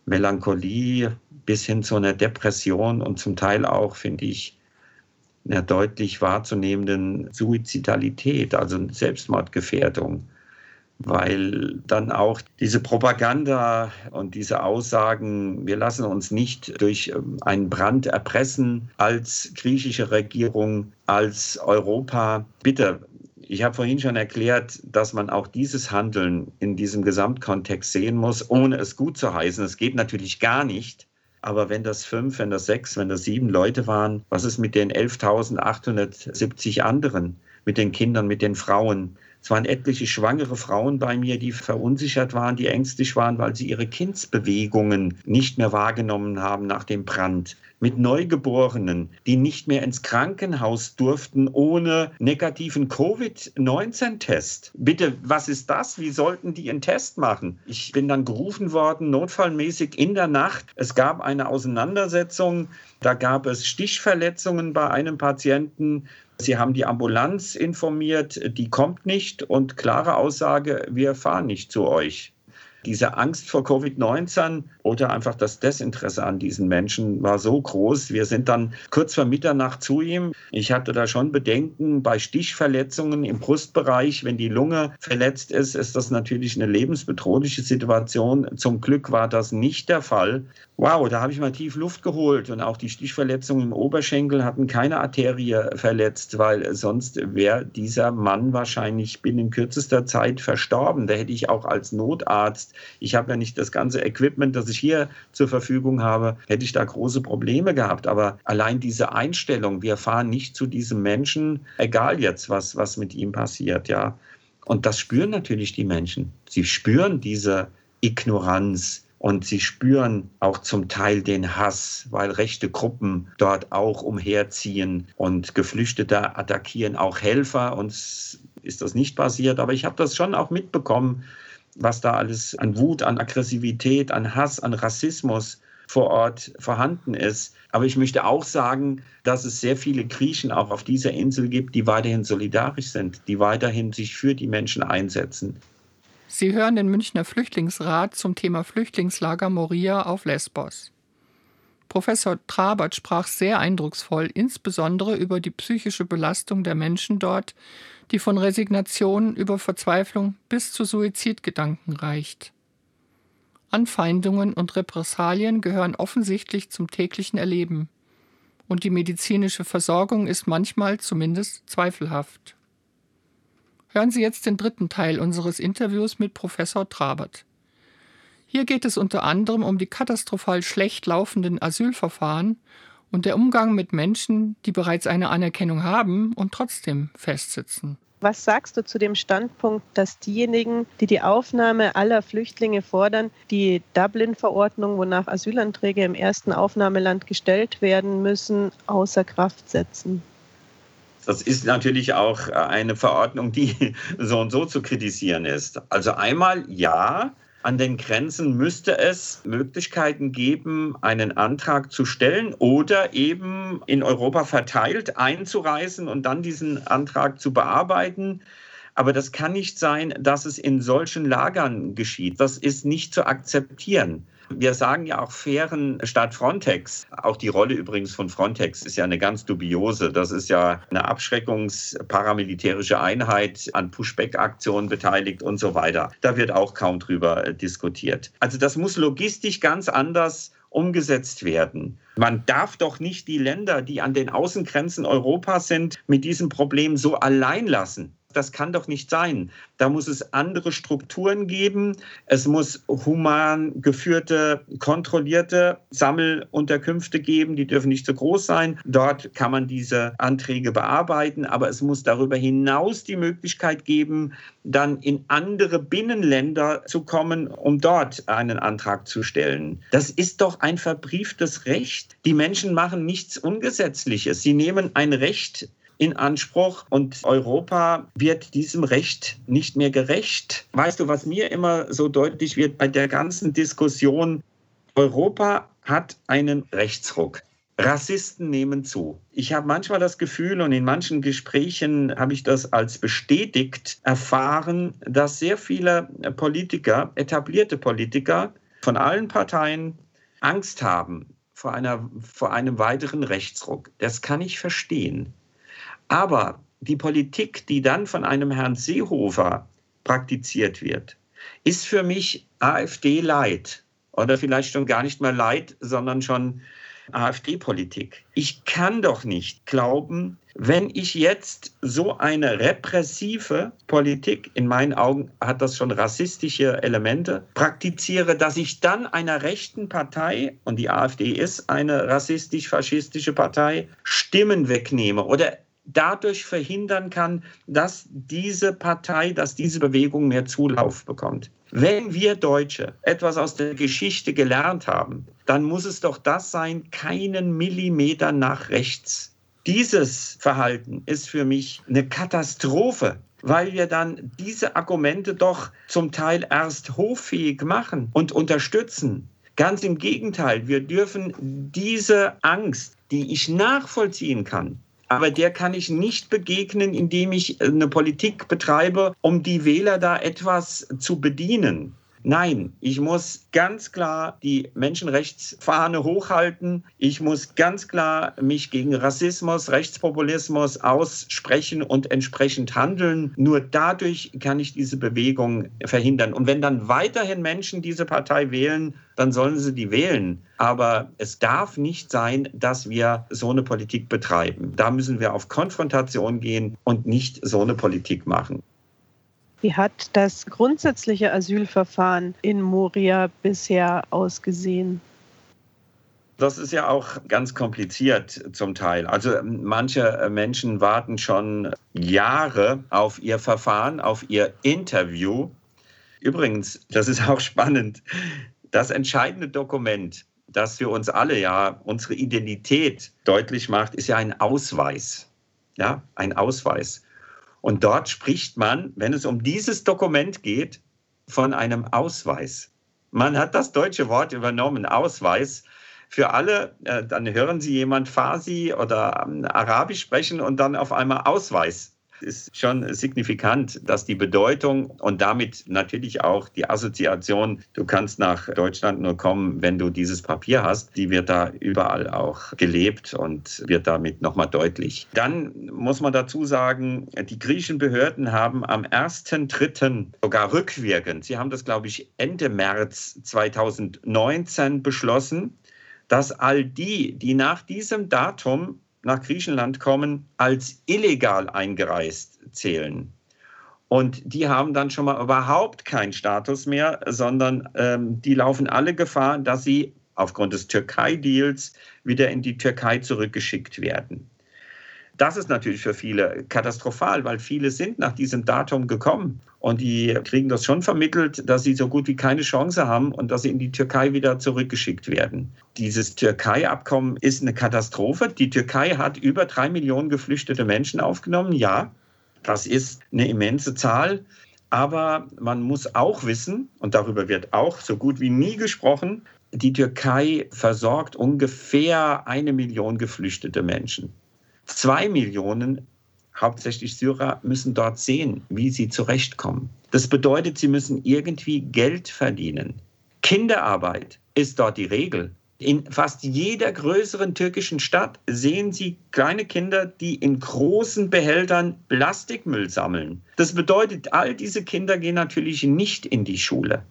Melancholie bis hin zu einer Depression und zum Teil auch, finde ich, einer deutlich wahrzunehmenden Suizidalität, also Selbstmordgefährdung weil dann auch diese Propaganda und diese Aussagen, wir lassen uns nicht durch ähm, einen Brand erpressen als griechische Regierung, als Europa. Bitte, ich habe vorhin schon erklärt, dass man auch dieses Handeln in diesem Gesamtkontext sehen muss, ohne es gut zu heißen. Es geht natürlich gar nicht. Aber wenn das fünf, wenn das sechs, wenn das sieben Leute waren, was ist mit den 11.870 anderen, mit den Kindern, mit den Frauen? Es waren etliche schwangere Frauen bei mir, die verunsichert waren, die ängstlich waren, weil sie ihre Kindsbewegungen nicht mehr wahrgenommen haben nach dem Brand. mit Neugeborenen, die nicht mehr ins Krankenhaus durften ohne negativen Covid-19-Test. Bitte, was ist das? Wie sollten die einen Test machen? Ich bin dann gerufen worden, notfallmäßig in der Nacht. Es gab eine Auseinandersetzung. Da gab es Stichverletzungen bei einem Patienten. Sie haben die Ambulanz informiert, die kommt nicht und klare Aussage, wir fahren nicht zu euch. Diese Angst vor Covid-19 oder einfach das Desinteresse an diesen Menschen war so groß. Wir sind dann kurz vor Mitternacht zu ihm. Ich hatte da schon Bedenken bei Stichverletzungen im Brustbereich. Wenn die Lunge verletzt ist, ist das natürlich eine lebensbedrohliche Situation. Zum Glück war das nicht der Fall. Wow, da habe ich mal tief Luft geholt und auch die Stichverletzungen im Oberschenkel hatten keine Arterie verletzt, weil sonst wäre dieser Mann wahrscheinlich binnen kürzester Zeit verstorben. Da hätte ich auch als Notarzt, ich habe ja nicht das ganze Equipment, das ich hier zur Verfügung habe, hätte ich da große Probleme gehabt. Aber allein diese Einstellung, wir fahren nicht zu diesem Menschen, egal jetzt, was, was mit ihm passiert, ja. Und das spüren natürlich die Menschen. Sie spüren diese Ignoranz, und sie spüren auch zum Teil den Hass, weil rechte Gruppen dort auch umherziehen und Geflüchtete attackieren auch Helfer. Uns ist das nicht passiert, aber ich habe das schon auch mitbekommen, was da alles an Wut, an Aggressivität, an Hass, an Rassismus vor Ort vorhanden ist. Aber ich möchte auch sagen, dass es sehr viele Griechen auch auf dieser Insel gibt, die weiterhin solidarisch sind, die weiterhin sich für die Menschen einsetzen. Sie hören den Münchner Flüchtlingsrat zum Thema Flüchtlingslager Moria auf Lesbos. Professor Trabert sprach sehr eindrucksvoll insbesondere über die psychische Belastung der Menschen dort, die von Resignation über Verzweiflung bis zu Suizidgedanken reicht. Anfeindungen und Repressalien gehören offensichtlich zum täglichen Erleben, und die medizinische Versorgung ist manchmal zumindest zweifelhaft. Hören Sie jetzt den dritten Teil unseres Interviews mit Professor Trabert. Hier geht es unter anderem um die katastrophal schlecht laufenden Asylverfahren und der Umgang mit Menschen, die bereits eine Anerkennung haben und trotzdem festsitzen. Was sagst du zu dem Standpunkt, dass diejenigen, die die Aufnahme aller Flüchtlinge fordern, die Dublin-Verordnung, wonach Asylanträge im ersten Aufnahmeland gestellt werden müssen, außer Kraft setzen? Das ist natürlich auch eine Verordnung, die (laughs) so und so zu kritisieren ist. Also einmal ja, an den Grenzen müsste es Möglichkeiten geben, einen Antrag zu stellen oder eben in Europa verteilt einzureisen und dann diesen Antrag zu bearbeiten. Aber das kann nicht sein, dass es in solchen Lagern geschieht. Das ist nicht zu akzeptieren. Wir sagen ja auch fairen statt Frontex. Auch die Rolle übrigens von Frontex ist ja eine ganz dubiose. Das ist ja eine abschreckungsparamilitärische Einheit an Pushback-Aktionen beteiligt und so weiter. Da wird auch kaum drüber äh, diskutiert. Also das muss logistisch ganz anders umgesetzt werden. Man darf doch nicht die Länder, die an den Außengrenzen Europas sind, mit diesem Problem so allein lassen das kann doch nicht sein. Da muss es andere Strukturen geben. Es muss human geführte, kontrollierte Sammelunterkünfte geben. Die dürfen nicht so groß sein. Dort kann man diese Anträge bearbeiten. Aber es muss darüber hinaus die Möglichkeit geben, dann in andere Binnenländer zu kommen, um dort einen Antrag zu stellen. Das ist doch ein verbrieftes Recht. Die Menschen machen nichts Ungesetzliches. Sie nehmen ein Recht in Anspruch und Europa wird diesem Recht nicht mehr gerecht. Weißt du, was mir immer so deutlich wird bei der ganzen Diskussion, Europa hat einen Rechtsruck. Rassisten nehmen zu. Ich habe manchmal das Gefühl und in manchen Gesprächen habe ich das als bestätigt erfahren, dass sehr viele Politiker, etablierte Politiker von allen Parteien Angst haben vor, einer, vor einem weiteren Rechtsruck. Das kann ich verstehen. Aber die Politik, die dann von einem Herrn Seehofer praktiziert wird, ist für mich AfD-Leid oder vielleicht schon gar nicht mehr Leid, sondern schon AfD-Politik. Ich kann doch nicht glauben, wenn ich jetzt so eine repressive Politik, in meinen Augen hat das schon rassistische Elemente, praktiziere, dass ich dann einer rechten Partei, und die AfD ist eine rassistisch-faschistische Partei, Stimmen wegnehme oder dadurch verhindern kann, dass diese Partei, dass diese Bewegung mehr Zulauf bekommt. Wenn wir Deutsche etwas aus der Geschichte gelernt haben, dann muss es doch das sein, keinen Millimeter nach rechts. Dieses Verhalten ist für mich eine Katastrophe, weil wir dann diese Argumente doch zum Teil erst hoffähig machen und unterstützen. Ganz im Gegenteil, wir dürfen diese Angst, die ich nachvollziehen kann, aber der kann ich nicht begegnen, indem ich eine Politik betreibe, um die Wähler da etwas zu bedienen. Nein, ich muss ganz klar die Menschenrechtsfahne hochhalten. Ich muss ganz klar mich gegen Rassismus, Rechtspopulismus aussprechen und entsprechend handeln. Nur dadurch kann ich diese Bewegung verhindern. Und wenn dann weiterhin Menschen diese Partei wählen, dann sollen sie die wählen. Aber es darf nicht sein, dass wir so eine Politik betreiben. Da müssen wir auf Konfrontation gehen und nicht so eine Politik machen. Wie hat das grundsätzliche Asylverfahren in Moria bisher ausgesehen? Das ist ja auch ganz kompliziert zum Teil. Also manche Menschen warten schon Jahre auf ihr Verfahren, auf ihr Interview. Übrigens, das ist auch spannend, das entscheidende Dokument, das für uns alle ja unsere Identität deutlich macht, ist ja ein Ausweis. Ja, ein Ausweis. Und dort spricht man, wenn es um dieses Dokument geht, von einem Ausweis. Man hat das deutsche Wort übernommen, Ausweis. Für alle, äh, dann hören Sie jemand Farsi oder ähm, Arabisch sprechen und dann auf einmal Ausweis ist schon signifikant, dass die Bedeutung und damit natürlich auch die Assoziation, du kannst nach Deutschland nur kommen, wenn du dieses Papier hast, die wird da überall auch gelebt und wird damit nochmal deutlich. Dann muss man dazu sagen, die griechischen Behörden haben am 1.3. sogar rückwirkend, sie haben das, glaube ich, Ende März 2019 beschlossen, dass all die, die nach diesem Datum nach Griechenland kommen, als illegal eingereist zählen. Und die haben dann schon mal überhaupt keinen Status mehr, sondern ähm, die laufen alle Gefahr, dass sie aufgrund des Türkei-Deals wieder in die Türkei zurückgeschickt werden. Das ist natürlich für viele katastrophal, weil viele sind nach diesem Datum gekommen und die kriegen das schon vermittelt, dass sie so gut wie keine Chance haben und dass sie in die Türkei wieder zurückgeschickt werden. Dieses Türkei-Abkommen ist eine Katastrophe. Die Türkei hat über drei Millionen geflüchtete Menschen aufgenommen. Ja, das ist eine immense Zahl. Aber man muss auch wissen, und darüber wird auch so gut wie nie gesprochen, die Türkei versorgt ungefähr eine Million geflüchtete Menschen. Zwei Millionen, hauptsächlich Syrer, müssen dort sehen, wie sie zurechtkommen. Das bedeutet, sie müssen irgendwie Geld verdienen. Kinderarbeit ist dort die Regel. In fast jeder größeren türkischen Stadt sehen Sie kleine Kinder, die in großen Behältern Plastikmüll sammeln. Das bedeutet, all diese Kinder gehen natürlich nicht in die Schule.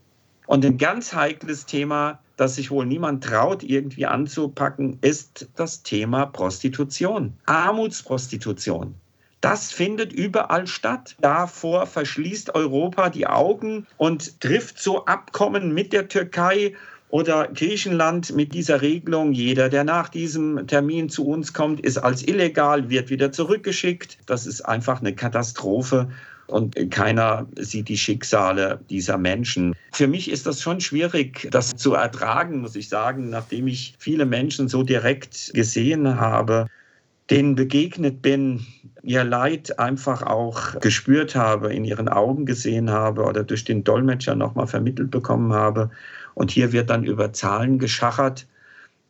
Und ein ganz heikles Thema das sich wohl niemand traut, irgendwie anzupacken, ist das Thema Prostitution, Armutsprostitution. Das findet überall statt. Davor verschließt Europa die Augen und trifft so Abkommen mit der Türkei oder Griechenland mit dieser Regelung. Jeder, der nach diesem Termin zu uns kommt, ist als illegal, wird wieder zurückgeschickt. Das ist einfach eine Katastrophe und keiner sieht die Schicksale dieser Menschen. Für mich ist das schon schwierig, das zu ertragen, muss ich sagen, nachdem ich viele Menschen so direkt gesehen habe, denen begegnet bin, ihr Leid einfach auch gespürt habe, in ihren Augen gesehen habe oder durch den Dolmetscher nochmal vermittelt bekommen habe. Und hier wird dann über Zahlen geschachert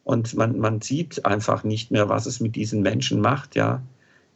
und man, man sieht einfach nicht mehr, was es mit diesen Menschen macht, ja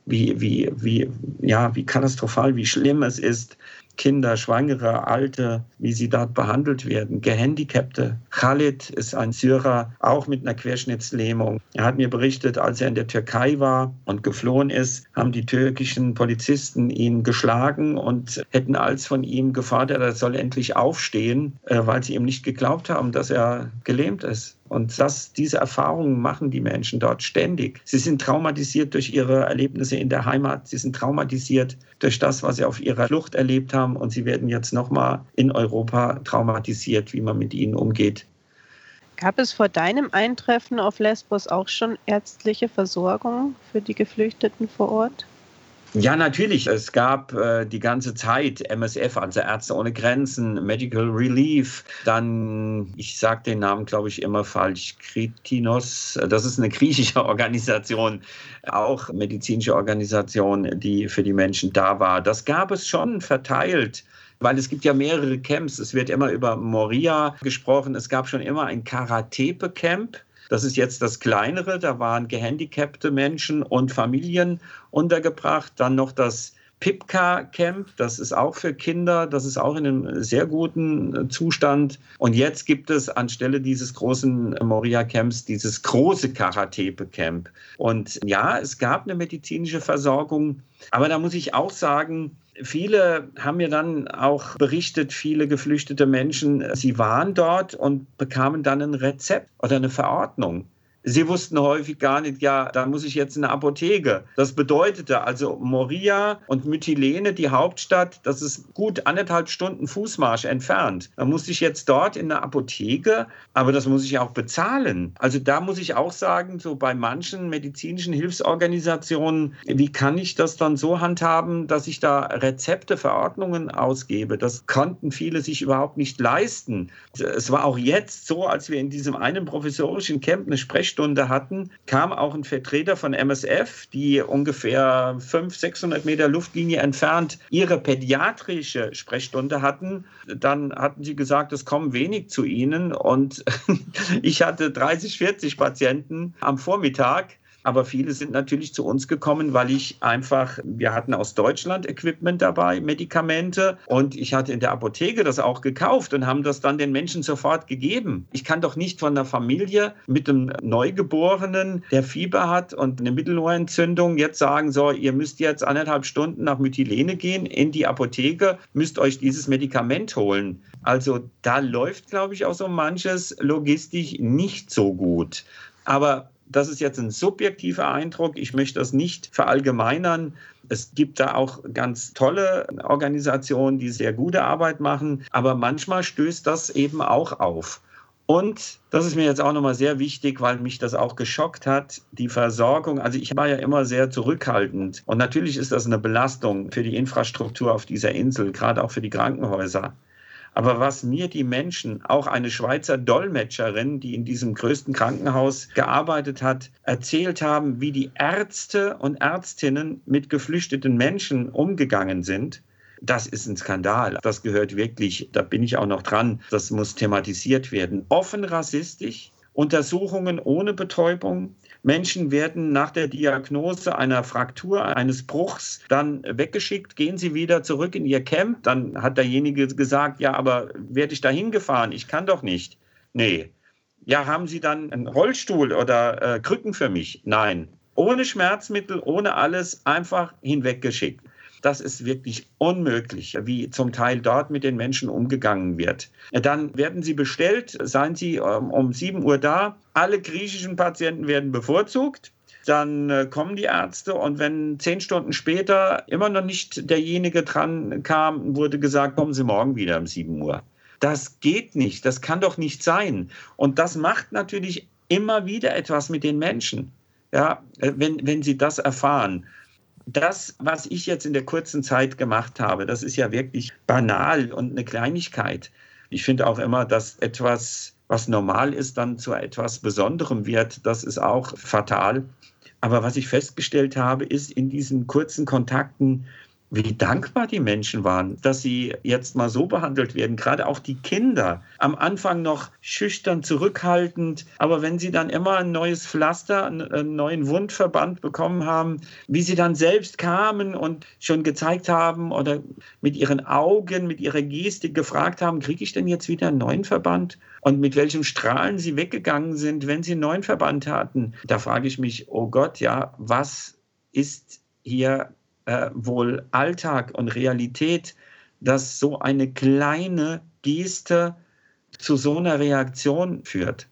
wie, wie, wie, ja, wie katastrophal, wie schlimm es ist, Kinder, Schwangere, Alte, wie sie dort behandelt werden, Gehandicapte. Khalid ist ein Syrer, auch mit einer Querschnittslähmung. Er hat mir berichtet, als er in der Türkei war und geflohen ist, haben die türkischen Polizisten ihn geschlagen und hätten als von ihm gefordert, er soll endlich aufstehen, äh, weil sie ihm nicht geglaubt haben, dass er gelähmt ist. Und das, diese Erfahrungen machen die Menschen dort ständig. Sie sind traumatisiert durch ihre Erlebnisse in der Heimat. Sie sind traumatisiert durch das, was sie auf ihrer Flucht erlebt haben. Und sie werden jetzt nochmal in Europa traumatisiert, wie man mit ihnen umgeht. Gab es vor deinem Eintreffen auf Lesbos auch schon ärztliche Versorgung für die Geflüchteten vor Ort? Ja, natürlich. Es gab äh, die ganze Zeit MSF, also Ärzte ohne Grenzen, Medical Relief, dann, ich sage den Namen, glaube ich, immer falsch, Kritinos. Das ist eine griechische (laughs) Organisation, auch medizinische Organisation, die für die Menschen da war. Das gab es schon verteilt weil es gibt ja mehrere Camps. Es wird immer über Moria gesprochen. Es gab schon immer ein Karatepe-Camp. Das ist jetzt das kleinere. Da waren gehandicapte Menschen und Familien untergebracht. Dann noch das Pipka Camp, das ist auch für Kinder, das ist auch in einem sehr guten Zustand. Und jetzt gibt es anstelle dieses großen Moria Camps dieses große Karatepe Camp. Und ja, es gab eine medizinische Versorgung, aber da muss ich auch sagen, Viele haben mir dann auch berichtet, viele geflüchtete Menschen, sie waren dort und bekamen dann ein Rezept oder eine Verordnung. Sie wussten häufig gar nicht, ja, da muss ich jetzt in eine Apotheke. Das bedeutete also Moria und Mytilene, die Hauptstadt, das ist gut anderthalb Stunden Fußmarsch entfernt. Da muss ich jetzt dort in eine Apotheke, aber das muss ich auch bezahlen. Also da muss ich auch sagen, so bei manchen medizinischen Hilfsorganisationen, wie kann ich das dann so handhaben, dass ich da Rezepte, Verordnungen ausgebe? Das konnten viele sich überhaupt nicht leisten. Es war auch jetzt so, als wir in diesem einen professorischen Camp eine Sprechstunde Sprechstunde hatten, kam auch ein Vertreter von MSF, die ungefähr 500, 600 Meter Luftlinie entfernt ihre pädiatrische Sprechstunde hatten. Dann hatten sie gesagt, es kommen wenig zu ihnen. Und (laughs) ich hatte 30, 40 Patienten am Vormittag aber viele sind natürlich zu uns gekommen, weil ich einfach, wir hatten aus Deutschland Equipment dabei, Medikamente und ich hatte in der Apotheke das auch gekauft und haben das dann den Menschen sofort gegeben. Ich kann doch nicht von einer Familie mit einem Neugeborenen, der Fieber hat und eine Mittelohrentzündung, jetzt sagen, so, ihr müsst jetzt anderthalb Stunden nach Mytilene gehen in die Apotheke, müsst euch dieses Medikament holen. Also da läuft, glaube ich, auch so manches logistisch nicht so gut. Aber das ist jetzt ein subjektiver Eindruck. Ich möchte das nicht verallgemeinern. Es gibt da auch ganz tolle Organisationen, die sehr gute Arbeit machen, aber manchmal stößt das eben auch auf. Und das ist mir jetzt auch nochmal sehr wichtig, weil mich das auch geschockt hat, die Versorgung. Also ich war ja immer sehr zurückhaltend. Und natürlich ist das eine Belastung für die Infrastruktur auf dieser Insel, gerade auch für die Krankenhäuser. Aber was mir die Menschen, auch eine Schweizer Dolmetscherin, die in diesem größten Krankenhaus gearbeitet hat, erzählt haben, wie die Ärzte und Ärztinnen mit geflüchteten Menschen umgegangen sind, das ist ein Skandal. Das gehört wirklich, da bin ich auch noch dran, das muss thematisiert werden. Offen rassistisch, Untersuchungen ohne Betäubung, Menschen werden nach der Diagnose einer Fraktur, eines Bruchs dann weggeschickt, gehen sie wieder zurück in ihr Camp. Dann hat derjenige gesagt, ja, aber werde ich da hingefahren? Ich kann doch nicht. Nee. Ja, haben Sie dann einen Rollstuhl oder äh, Krücken für mich? Nein. Ohne Schmerzmittel, ohne alles, einfach hinweggeschickt. Das ist wirklich unmöglich, wie zum Teil dort mit den Menschen umgegangen wird. Dann werden sie bestellt, seien sie ähm, um 7 Uhr da. Alle griechischen Patienten werden bevorzugt. Dann äh, kommen die Ärzte und wenn zehn Stunden später immer noch nicht derjenige dran kam, wurde gesagt, kommen Sie morgen wieder um 7 Uhr. Das geht nicht, das kann doch nicht sein. Und das macht natürlich immer wieder etwas mit den Menschen. Ja, äh, wenn, wenn sie das erfahren das, was ich jetzt in der kurzen Zeit gemacht habe, das ist ja wirklich banal und eine Kleinigkeit. Ich finde auch immer, dass etwas, was normal ist, dann zu etwas Besonderem wird. Das ist auch fatal. Aber was ich festgestellt habe, ist in diesen kurzen Kontakten, wie dankbar die Menschen waren, dass sie jetzt mal so behandelt werden, gerade auch die Kinder. Am Anfang noch schüchtern, zurückhaltend, aber wenn sie dann immer ein neues Pflaster, einen neuen Wundverband bekommen haben, wie sie dann selbst kamen und schon gezeigt haben oder mit ihren Augen, mit ihrer Gestik gefragt haben, kriege ich denn jetzt wieder einen neuen Verband? Und mit welchem Strahlen sie weggegangen sind, wenn sie einen neuen Verband hatten, da frage ich mich, oh Gott, ja, was ist hier äh, wohl Alltag und Realität, dass so eine kleine Geste zu so einer Reaktion führt.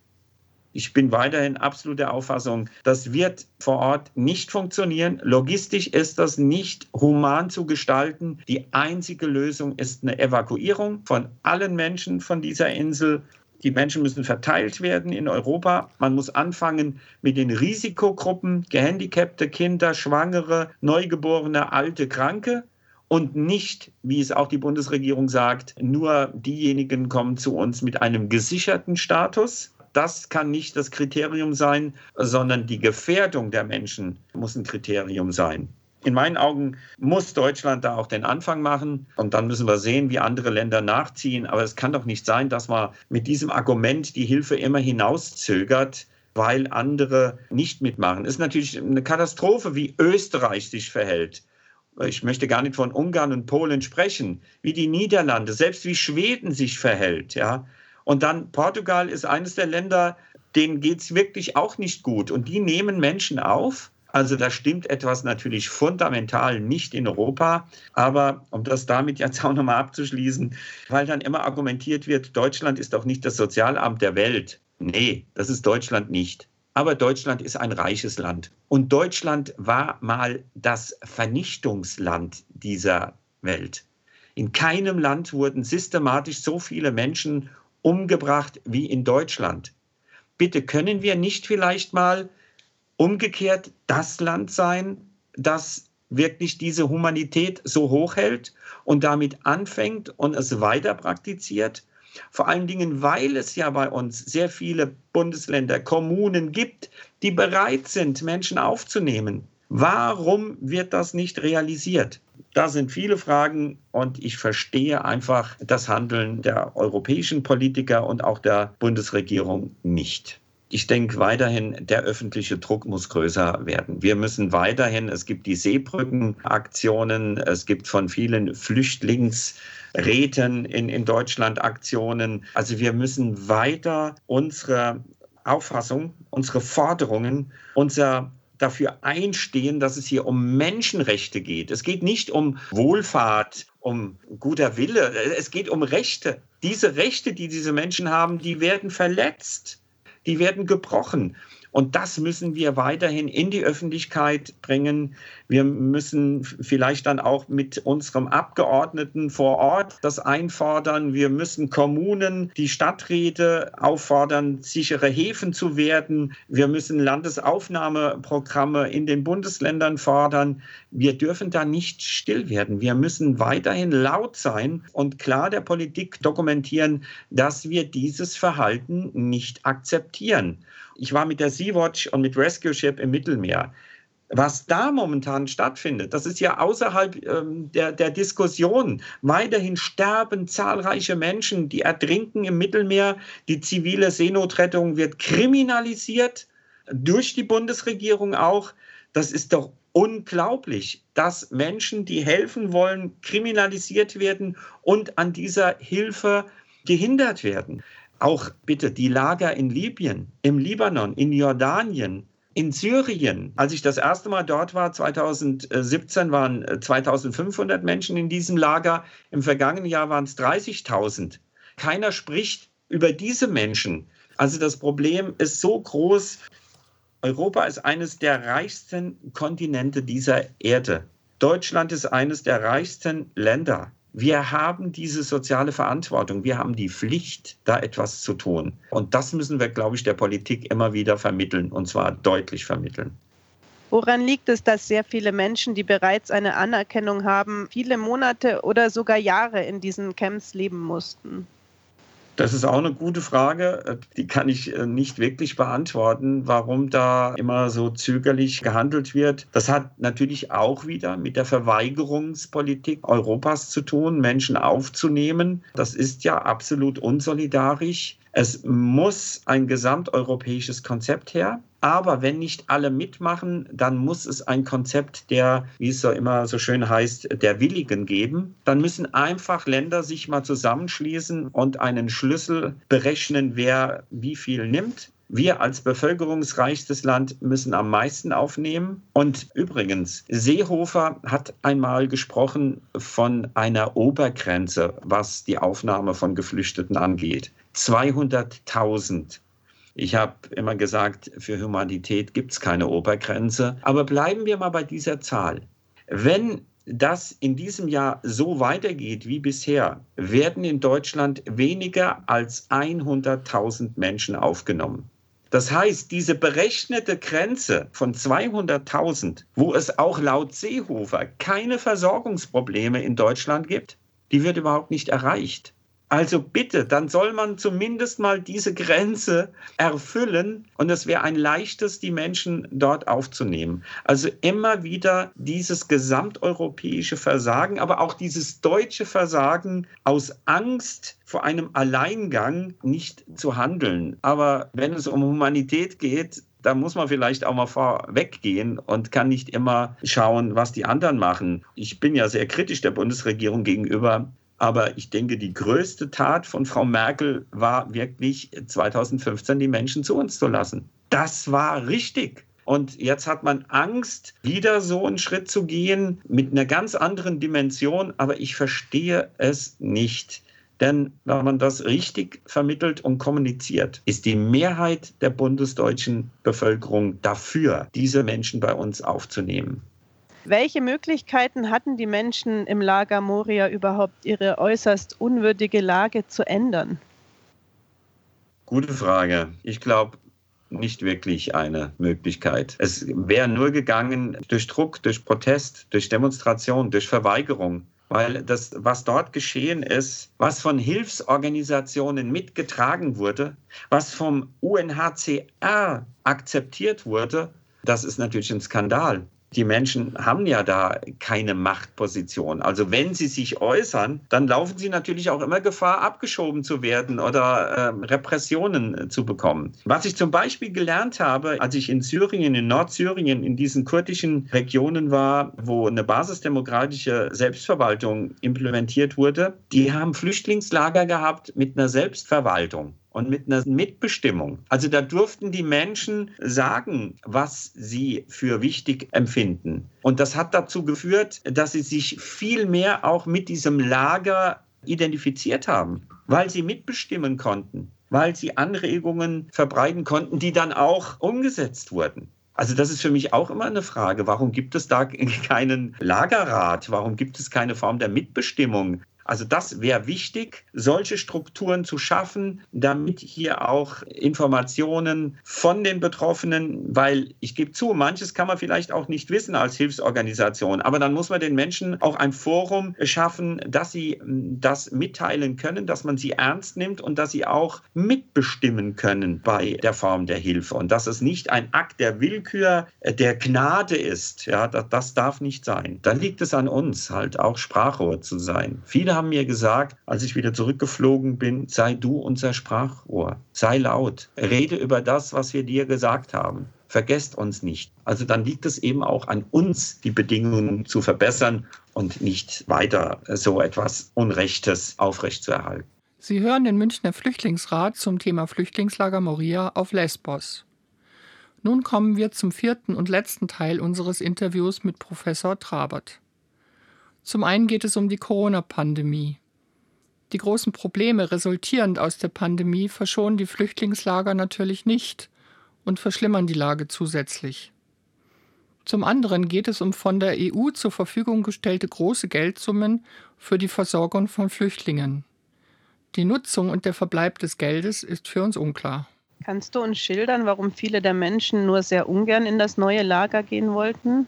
Ich bin weiterhin absolut der Auffassung, das wird vor Ort nicht funktionieren. Logistisch ist das nicht human zu gestalten. Die einzige Lösung ist eine Evakuierung von allen Menschen von dieser Insel Die Menschen müssen verteilt werden in Europa. Man muss anfangen mit den Risikogruppen, gehandicapte Kinder, Schwangere, Neugeborene, alte, Kranke und nicht, wie es auch die Bundesregierung sagt, nur diejenigen kommen zu uns mit einem gesicherten Status. Das kann nicht das Kriterium sein, sondern die Gefährdung der Menschen muss ein Kriterium sein. In meinen Augen muss Deutschland da auch den Anfang machen und dann müssen wir sehen, wie andere Länder nachziehen. Aber es kann doch nicht sein, dass man mit diesem Argument die Hilfe immer hinauszögert, weil andere nicht mitmachen. Es ist natürlich eine Katastrophe, wie Österreich sich verhält. Ich möchte gar nicht von Ungarn und Polen sprechen, wie die Niederlande, selbst wie Schweden sich verhält. Ja. Und dann Portugal ist eines der Länder, denen geht es wirklich auch nicht gut. Und die nehmen Menschen auf also da stimmt etwas natürlich fundamental nicht in Europa. Aber um das damit jetzt auch nochmal abzuschließen, weil dann immer argumentiert wird, Deutschland ist doch nicht das Sozialamt der Welt. Nee, das ist Deutschland nicht. Aber Deutschland ist ein reiches Land. Und Deutschland war mal das Vernichtungsland dieser Welt. In keinem Land wurden systematisch so viele Menschen umgebracht wie in Deutschland. Bitte können wir nicht vielleicht mal umgekehrt das Land sein, das wirklich diese Humanität so hoch hält und damit anfängt und es weiter praktiziert. Vor allen Dingen, weil es ja bei uns sehr viele Bundesländer, Kommunen gibt, die bereit sind, Menschen aufzunehmen. Warum wird das nicht realisiert? Da sind viele Fragen und ich verstehe einfach das Handeln der europäischen Politiker und auch der Bundesregierung nicht. Ich denke weiterhin, der öffentliche Druck muss größer werden. Wir müssen weiterhin, es gibt die Seebrückenaktionen, es gibt von vielen Flüchtlingsräten in, in Deutschland Aktionen. Also wir müssen weiter unsere Auffassung, unsere Forderungen, unser dafür einstehen, dass es hier um Menschenrechte geht. Es geht nicht um Wohlfahrt, um guter Wille. Es geht um Rechte. Diese Rechte, die diese Menschen haben, die werden verletzt die werden gebrochen. Und das müssen wir weiterhin in die Öffentlichkeit bringen. Wir müssen vielleicht dann auch mit unserem Abgeordneten vor Ort das einfordern. Wir müssen Kommunen, die Stadträte auffordern, sichere Häfen zu werden. Wir müssen Landesaufnahmeprogramme in den Bundesländern fordern. Wir dürfen da nicht still werden. Wir müssen weiterhin laut sein und klar der Politik dokumentieren, dass wir dieses Verhalten nicht akzeptieren. Ich war mit der Sea-Watch und mit Rescue Ship im Mittelmeer. Was da momentan stattfindet, das ist ja außerhalb ähm, der, der Diskussion. Weiterhin sterben zahlreiche Menschen, die ertrinken im Mittelmeer. Die zivile Seenotrettung wird kriminalisiert, durch die Bundesregierung auch. Das ist doch unglaublich, dass Menschen, die helfen wollen, kriminalisiert werden und an dieser Hilfe gehindert werden. Auch bitte die Lager in Libyen, im Libanon, in Jordanien, in Syrien, als ich das erste Mal dort war, 2017 waren 2500 äh, Menschen in diesem Lager. Im vergangenen Jahr waren es 30.000. Keiner spricht über diese Menschen. Also das Problem ist so groß. Europa ist eines der reichsten Kontinente dieser Erde. Deutschland ist eines der reichsten Länder. Wir haben diese soziale Verantwortung, wir haben die Pflicht, da etwas zu tun. Und das müssen wir, glaube ich, der Politik immer wieder vermitteln, und zwar deutlich vermitteln. Woran liegt es, dass sehr viele Menschen, die bereits eine Anerkennung haben, viele Monate oder sogar Jahre in diesen Camps leben mussten? Das ist auch eine gute Frage. Die kann ich äh, nicht wirklich beantworten, warum da immer so zögerlich gehandelt wird. Das hat natürlich auch wieder mit der Verweigerungspolitik Europas zu tun, Menschen aufzunehmen. Das ist ja absolut unsolidarisch. Es muss ein gesamteuropäisches Konzept her. Aber wenn nicht alle mitmachen, dann muss es ein Konzept der, wie es so immer so schön heißt, der Willigen geben. Dann müssen einfach Länder sich mal zusammenschließen und einen Schlüssel berechnen, wer wie viel nimmt. Wir als bevölkerungsreichstes Land müssen am meisten aufnehmen. Und übrigens, Seehofer hat einmal gesprochen von einer Obergrenze, was die Aufnahme von Geflüchteten angeht. 200.000. Ich habe immer gesagt, für Humanität gibt es keine Obergrenze. Aber bleiben wir mal bei dieser Zahl. Wenn das in diesem Jahr so weitergeht wie bisher, werden in Deutschland weniger als 100.000 Menschen aufgenommen. Das heißt, diese berechnete Grenze von 200.000, wo es auch laut Seehofer keine Versorgungsprobleme in Deutschland gibt, die wird überhaupt nicht erreicht. Also bitte, dann soll man zumindest mal diese Grenze erfüllen und es wäre ein leichtes, die Menschen dort aufzunehmen. Also immer wieder dieses gesamteuropäische Versagen, aber auch dieses deutsche Versagen aus Angst vor einem Alleingang nicht zu handeln. Aber wenn es um Humanität geht, da muss man vielleicht auch mal vorweggehen und kann nicht immer schauen, was die anderen machen. Ich bin ja sehr kritisch der Bundesregierung gegenüber, aber ich denke, die größte Tat von Frau Merkel war wirklich 2015 die Menschen zu uns zu lassen. Das war richtig. Und jetzt hat man Angst, wieder so einen Schritt zu gehen mit einer ganz anderen Dimension. Aber ich verstehe es nicht. Denn wenn man das richtig vermittelt und kommuniziert, ist die Mehrheit der bundesdeutschen Bevölkerung dafür, diese Menschen bei uns aufzunehmen. Welche Möglichkeiten hatten die Menschen im Lager Moria überhaupt, ihre äußerst unwürdige Lage zu ändern? Gute Frage. Ich glaube, nicht wirklich eine Möglichkeit. Es wäre nur gegangen durch Druck, durch Protest, durch Demonstration, durch Verweigerung. Weil das, was dort geschehen ist, was von Hilfsorganisationen mitgetragen wurde, was vom UNHCR akzeptiert wurde, das ist natürlich ein Skandal die Menschen haben ja da keine Machtposition. Also wenn sie sich äußern, dann laufen sie natürlich auch immer Gefahr, abgeschoben zu werden oder äh, Repressionen zu bekommen. Was ich zum Beispiel gelernt habe, als ich in Syrien, in Nordsyrien, in diesen kurdischen Regionen war, wo eine basisdemokratische Selbstverwaltung implementiert wurde, die haben Flüchtlingslager gehabt mit einer Selbstverwaltung und mit einer Mitbestimmung. Also da durften die Menschen sagen, was sie für wichtig empfinden. Und das hat dazu geführt, dass sie sich viel mehr auch mit diesem Lager identifiziert haben, weil sie mitbestimmen konnten, weil sie Anregungen verbreiten konnten, die dann auch umgesetzt wurden. Also das ist für mich auch immer eine Frage. Warum gibt es da (laughs) keinen Lagerrat? Warum gibt es keine Form der Mitbestimmung? Also das wäre wichtig, solche Strukturen zu schaffen, damit hier auch Informationen von den Betroffenen, weil ich gebe zu, manches kann man vielleicht auch nicht wissen als Hilfsorganisation, aber dann muss man den Menschen auch ein Forum schaffen, dass sie hm, das mitteilen können, dass man sie ernst nimmt und dass sie auch mitbestimmen können bei der Form der Hilfe und dass es nicht ein Akt der Willkür, äh, der Gnade ist. Ja, das, das darf nicht sein. Dann liegt es an uns, halt auch Sprachrohr zu sein. Viele haben mir gesagt, als ich wieder zurückgeflogen bin, sei du unser Sprachrohr, sei laut, rede über das, was wir dir gesagt haben. Vergesst uns nicht. Also dann liegt es eben auch an uns, die Bedingungen zu verbessern und nicht weiter so etwas Unrechtes aufrechtzuerhalten. Sie hören den Münchner Flüchtlingsrat zum Thema Flüchtlingslager Moria auf Lesbos. Nun kommen wir zum vierten und letzten Teil unseres Interviews mit Professor Trabert. Zum einen geht es um die Corona-Pandemie. Die großen Probleme resultierend aus der Pandemie verschonen die Flüchtlingslager natürlich nicht und verschlimmern die Lage zusätzlich. Zum anderen geht es um von der EU zur Verfügung gestellte große Geldsummen für die Versorgung von Flüchtlingen. Die Nutzung und der Verbleib des Geldes ist für uns unklar. Kannst du uns schildern, warum viele der Menschen nur sehr ungern in das neue Lager gehen wollten?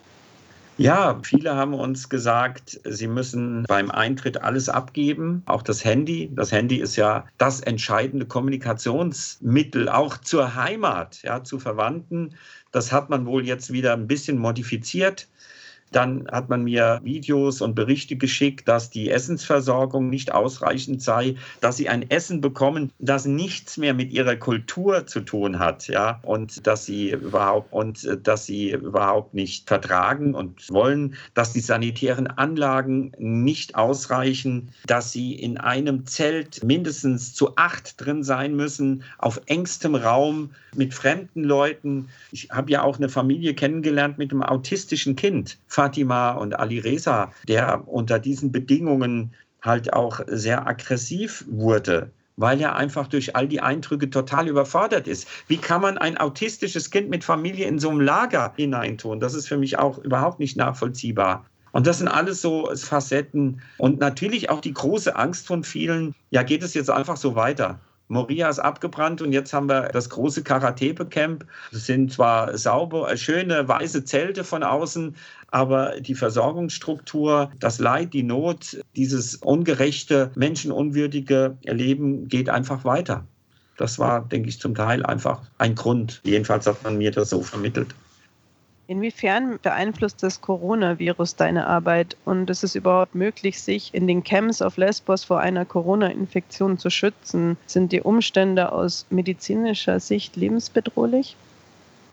Ja, viele haben uns gesagt, sie müssen beim Eintritt alles abgeben, auch das Handy. Das Handy ist ja das entscheidende Kommunikationsmittel auch zur Heimat, ja, zu Verwandten. Das hat man wohl jetzt wieder ein bisschen modifiziert. Dann hat man mir Videos und Berichte geschickt, dass die Essensversorgung nicht ausreichend sei, dass sie ein Essen bekommen, das nichts mehr mit ihrer Kultur zu tun hat, ja, und dass sie überhaupt und äh, dass sie überhaupt nicht vertragen und wollen, dass die sanitären Anlagen nicht ausreichen, dass sie in einem Zelt mindestens zu acht drin sein müssen, auf engstem Raum mit fremden Leuten. Ich habe ja auch eine Familie kennengelernt mit einem autistischen Kind. Fatima und Ali Reza, der unter diesen Bedingungen halt auch sehr aggressiv wurde, weil er einfach durch all die Eindrücke total überfordert ist. Wie kann man ein autistisches Kind mit Familie in so einem Lager hineintun? Das ist für mich auch überhaupt nicht nachvollziehbar. Und das sind alles so Facetten und natürlich auch die große Angst von vielen, ja, geht es jetzt einfach so weiter? Moria ist abgebrannt und jetzt haben wir das große Karatepe-Camp. Das sind zwar sauber, schöne weiße Zelte von außen, aber die Versorgungsstruktur, das Leid, die Not, dieses ungerechte, menschenunwürdige Leben geht einfach weiter. Das war, denke ich, zum Teil einfach ein Grund. Jedenfalls hat man mir das so vermittelt. Inwiefern beeinflusst das Coronavirus deine Arbeit und ist es überhaupt möglich, sich in den Camps auf Lesbos vor einer Corona-Infektion zu schützen? Sind die Umstände aus medizinischer Sicht lebensbedrohlich?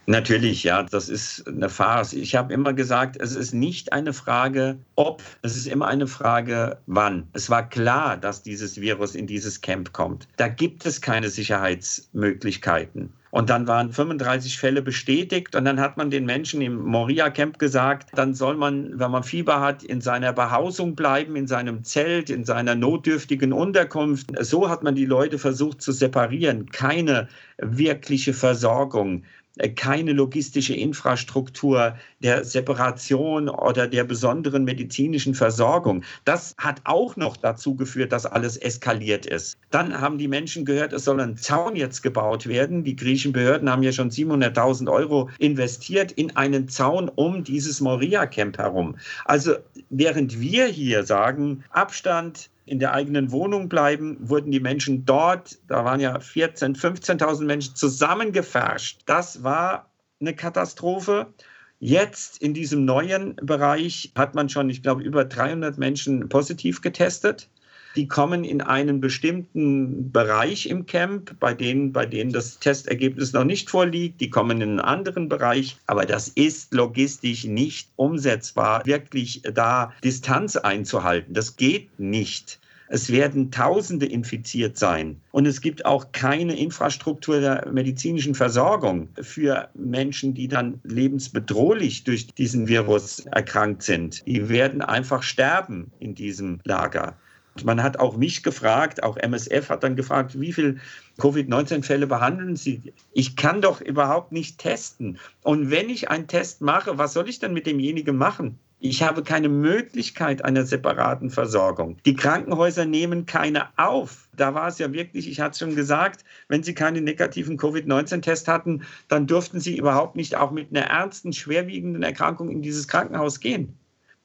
Natürlich, ja, das ist eine Farce. Ich habe immer gesagt, es ist nicht eine Frage, ob, es ist immer eine Frage, wann. Es war klar, dass dieses Virus in dieses Camp kommt. Da gibt es keine Sicherheitsmöglichkeiten. Und dann waren 35 Fälle bestätigt und dann hat man den Menschen im Moria-Camp gesagt, dann soll man, wenn man Fieber hat, in seiner Behausung bleiben, in seinem Zelt, in seiner notdürftigen Unterkunft. So hat man die Leute versucht zu separieren. Keine wirkliche Versorgung. Äh, keine logistische Infrastruktur der Separation oder der besonderen medizinischen Versorgung. Das hat auch noch dazu geführt, dass alles eskaliert ist. Dann haben die Menschen gehört, es soll ein Zaun jetzt gebaut werden. Die griechischen Behörden haben ja schon 700.000 Euro investiert in einen Zaun um dieses Moria-Camp herum. Also während wir hier sagen, Abstand, in der eigenen Wohnung bleiben, wurden die Menschen dort, da waren ja 14.000, 15.000 Menschen zusammengefärscht. Das war eine Katastrophe. Jetzt in diesem neuen Bereich hat man schon, ich glaube, über 300 Menschen positiv getestet. Die kommen in einen bestimmten Bereich im Camp, bei denen, bei denen das Testergebnis noch nicht vorliegt. Die kommen in einen anderen Bereich. Aber das ist logistisch nicht umsetzbar, wirklich da Distanz einzuhalten. Das geht nicht. Es werden Tausende infiziert sein. Und es gibt auch keine Infrastruktur der medizinischen Versorgung für Menschen, die dann lebensbedrohlich durch diesen Virus erkrankt sind. Die werden einfach sterben in diesem Lager. Man hat auch mich gefragt, auch MSF hat dann gefragt, wie viele Covid-19-Fälle behandeln Sie? Ich kann doch überhaupt nicht testen. Und wenn ich einen Test mache, was soll ich dann mit demjenigen machen? Ich habe keine Möglichkeit einer separaten Versorgung. Die Krankenhäuser nehmen keine auf. Da war es ja wirklich, ich hatte es schon gesagt, wenn sie keinen negativen Covid-19-Test hatten, dann durften sie überhaupt nicht auch mit einer ernsten, schwerwiegenden Erkrankung in dieses Krankenhaus gehen.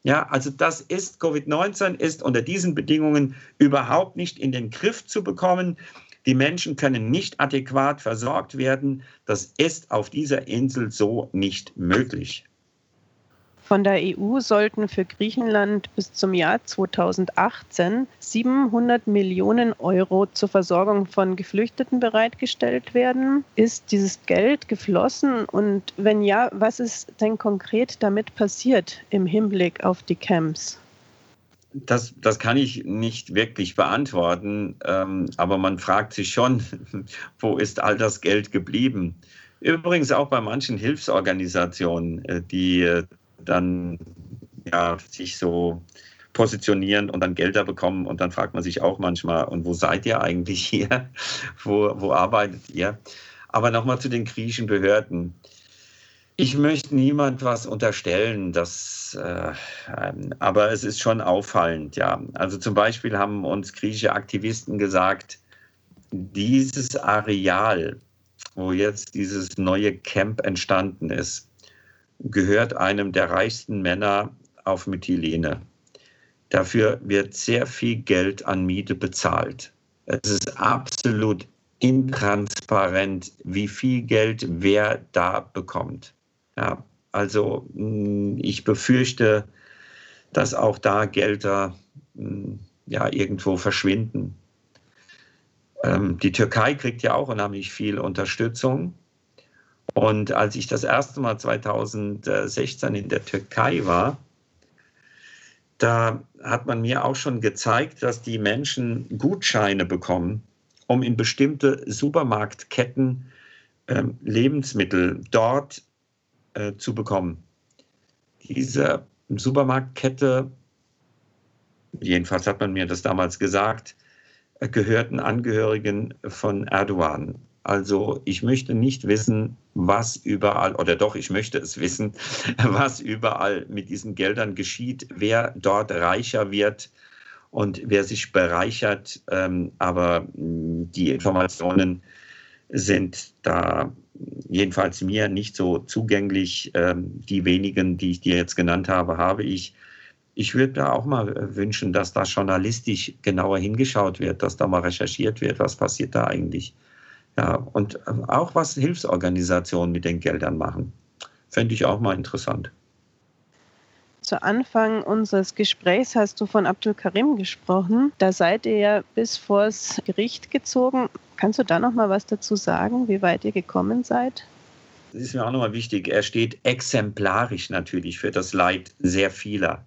Ja, also das ist Covid-19 ist unter diesen Bedingungen überhaupt nicht in den Griff zu bekommen. Die Menschen können nicht adäquat versorgt werden. Das ist auf dieser Insel so nicht möglich. Von der EU sollten für Griechenland bis zum Jahr 2018 700 Millionen Euro zur Versorgung von Geflüchteten bereitgestellt werden. Ist dieses Geld geflossen und wenn ja, was ist denn konkret damit passiert im Hinblick auf die Camps? Das, das kann ich nicht wirklich beantworten, ähm, aber man fragt sich schon, (laughs) wo ist all das Geld geblieben? Übrigens auch bei manchen Hilfsorganisationen, äh, die äh, dann ja, sich so positionieren und dann Gelder bekommen. Und dann fragt man sich auch manchmal, und wo seid ihr eigentlich hier? (laughs) wo, wo arbeitet ihr? Aber nochmal zu den griechischen Behörden. Ich möchte niemand was unterstellen, das, äh, aber es ist schon auffallend, ja. Also zum Beispiel haben uns griechische Aktivisten gesagt, dieses Areal, wo jetzt dieses neue Camp entstanden ist, gehört einem der reichsten Männer auf Mytilene. Dafür wird sehr viel Geld an Miete bezahlt. Es ist absolut intransparent, wie viel Geld wer da bekommt. Ja, also hm, ich befürchte, dass auch da Gelder hm, ja, irgendwo verschwinden. Ähm, die Türkei kriegt ja auch unheimlich viel Unterstützung. Und als ich das erste Mal 2016 in der Türkei war, da hat man mir auch schon gezeigt, dass die Menschen Gutscheine bekommen, um in bestimmte Supermarktketten äh, Lebensmittel dort äh, zu bekommen. Diese Supermarktkette, jedenfalls hat man mir das damals gesagt, äh, gehörten Angehörigen von Erdogan. Also ich möchte nicht wissen, was überall, oder doch, ich möchte es wissen, (laughs) was überall mit diesen Geldern geschieht, wer dort reicher wird und wer sich bereichert. Ähm, aber die Informationen sind da jedenfalls mir nicht so zugänglich. Ähm, die wenigen, die ich dir jetzt genannt habe, habe ich. Ich würde da auch mal wünschen, dass da journalistisch genauer hingeschaut wird, dass da mal recherchiert wird, was passiert da eigentlich. Ja, und auch was Hilfsorganisationen mit den Geldern machen. Fände ich auch mal interessant. Zu Anfang unseres Gesprächs hast du von Abdul Karim gesprochen. Da seid ihr ja bis vors Gericht gezogen. Kannst du da noch mal was dazu sagen, wie weit ihr gekommen seid? Das ist mir auch nochmal wichtig. Er steht exemplarisch natürlich für das Leid sehr vieler.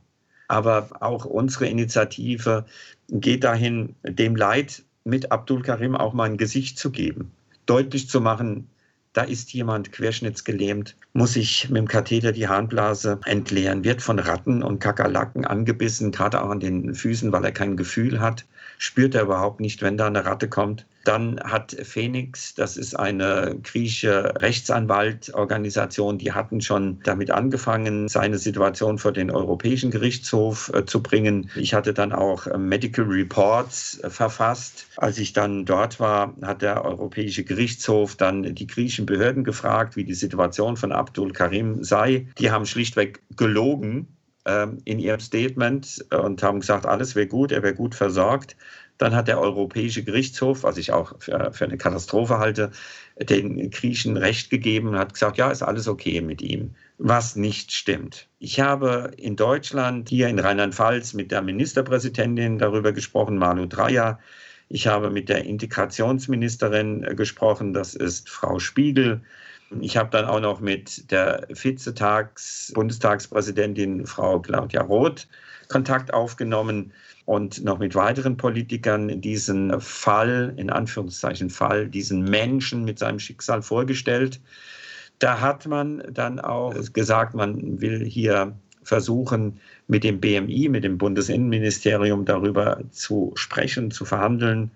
Aber auch unsere Initiative geht dahin, dem Leid mit Abdul Karim auch mal ein Gesicht zu geben. Deutlich zu machen, da ist jemand querschnittsgelähmt, muss sich mit dem Katheter die Harnblase entleeren, wird von Ratten und Kakerlaken angebissen, gerade auch an den Füßen, weil er kein Gefühl hat, spürt er überhaupt nicht, wenn da eine Ratte kommt. Dann hat Phoenix, das ist eine griechische Rechtsanwaltorganisation, die hatten schon damit angefangen, seine Situation vor den Europäischen Gerichtshof äh, zu bringen. Ich hatte dann auch äh, Medical Reports äh, verfasst. Als ich dann dort war, hat der Europäische Gerichtshof dann die griechischen Behörden gefragt, wie die Situation von Abdul Karim sei. Die haben schlichtweg gelogen in ihrem Statement und haben gesagt, alles wäre gut, er wäre gut versorgt. Dann hat der Europäische Gerichtshof, was ich auch für, eine Katastrophe halte, den Griechen Recht gegeben und hat gesagt, ja, ist alles okay mit ihm, was nicht stimmt. Ich habe in Deutschland, hier in Rheinland-Pfalz, mit der Ministerpräsidentin darüber gesprochen, Malu Dreyer. Ich habe mit der Integrationsministerin gesprochen, das ist Frau Spiegel. Ich habe dann auch noch mit der Vizetags-Bundestagspräsidentin Frau Claudia Roth Kontakt aufgenommen und noch mit weiteren Politikern diesen Fall, in Anführungszeichen Fall, diesen Menschen mit seinem Schicksal vorgestellt. Da hat man dann auch gesagt, man will hier versuchen, mit dem BMI, mit dem Bundesinnenministerium darüber zu sprechen, zu verhandeln.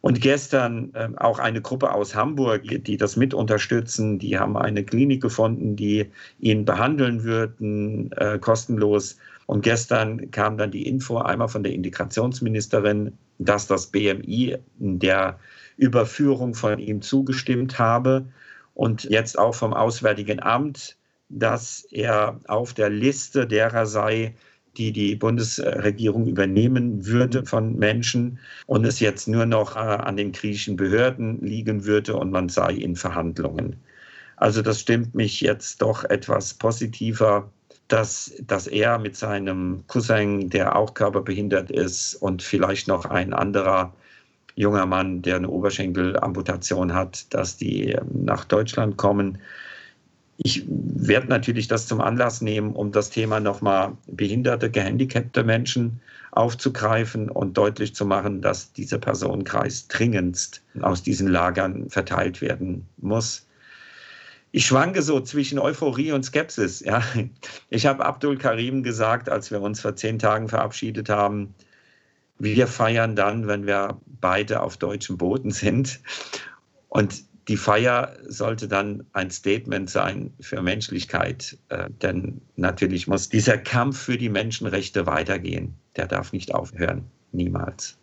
Und gestern äh, auch eine Gruppe aus Hamburg, die das mit unterstützen, die haben eine Klinik gefunden, die ihn behandeln würden, äh, kostenlos. Und gestern kam dann die Info einmal von der Integrationsministerin, dass das BMI der Überführung von ihm zugestimmt habe und jetzt auch vom Auswärtigen Amt, dass er auf der Liste derer sei, die die Bundesregierung übernehmen würde von Menschen und es jetzt nur noch äh, an den griechischen Behörden liegen würde und man sei in Verhandlungen. Also das stimmt mich jetzt doch etwas positiver dass, dass er mit seinem Cousin, der auch körperbehindert ist, und vielleicht noch ein anderer junger Mann, der eine Oberschenkelamputation hat, dass die ähm, nach Deutschland kommen. Ich werde natürlich das zum Anlass nehmen, um das Thema nochmal behinderte, gehandicapte Menschen aufzugreifen und deutlich zu machen, dass dieser Personenkreis dringendst aus diesen Lagern verteilt werden muss ich schwanke so zwischen Euphorie und Skepsis. Ja. Ich habe Abdul Karim gesagt, als wir uns vor zehn Tagen verabschiedet haben, wir feiern dann, wenn wir beide auf deutschem Boden sind. Und die Feier sollte dann ein Statement sein für Menschlichkeit. Äh, denn natürlich muss dieser Kampf für die Menschenrechte weitergehen. Der darf nicht aufhören. Niemals.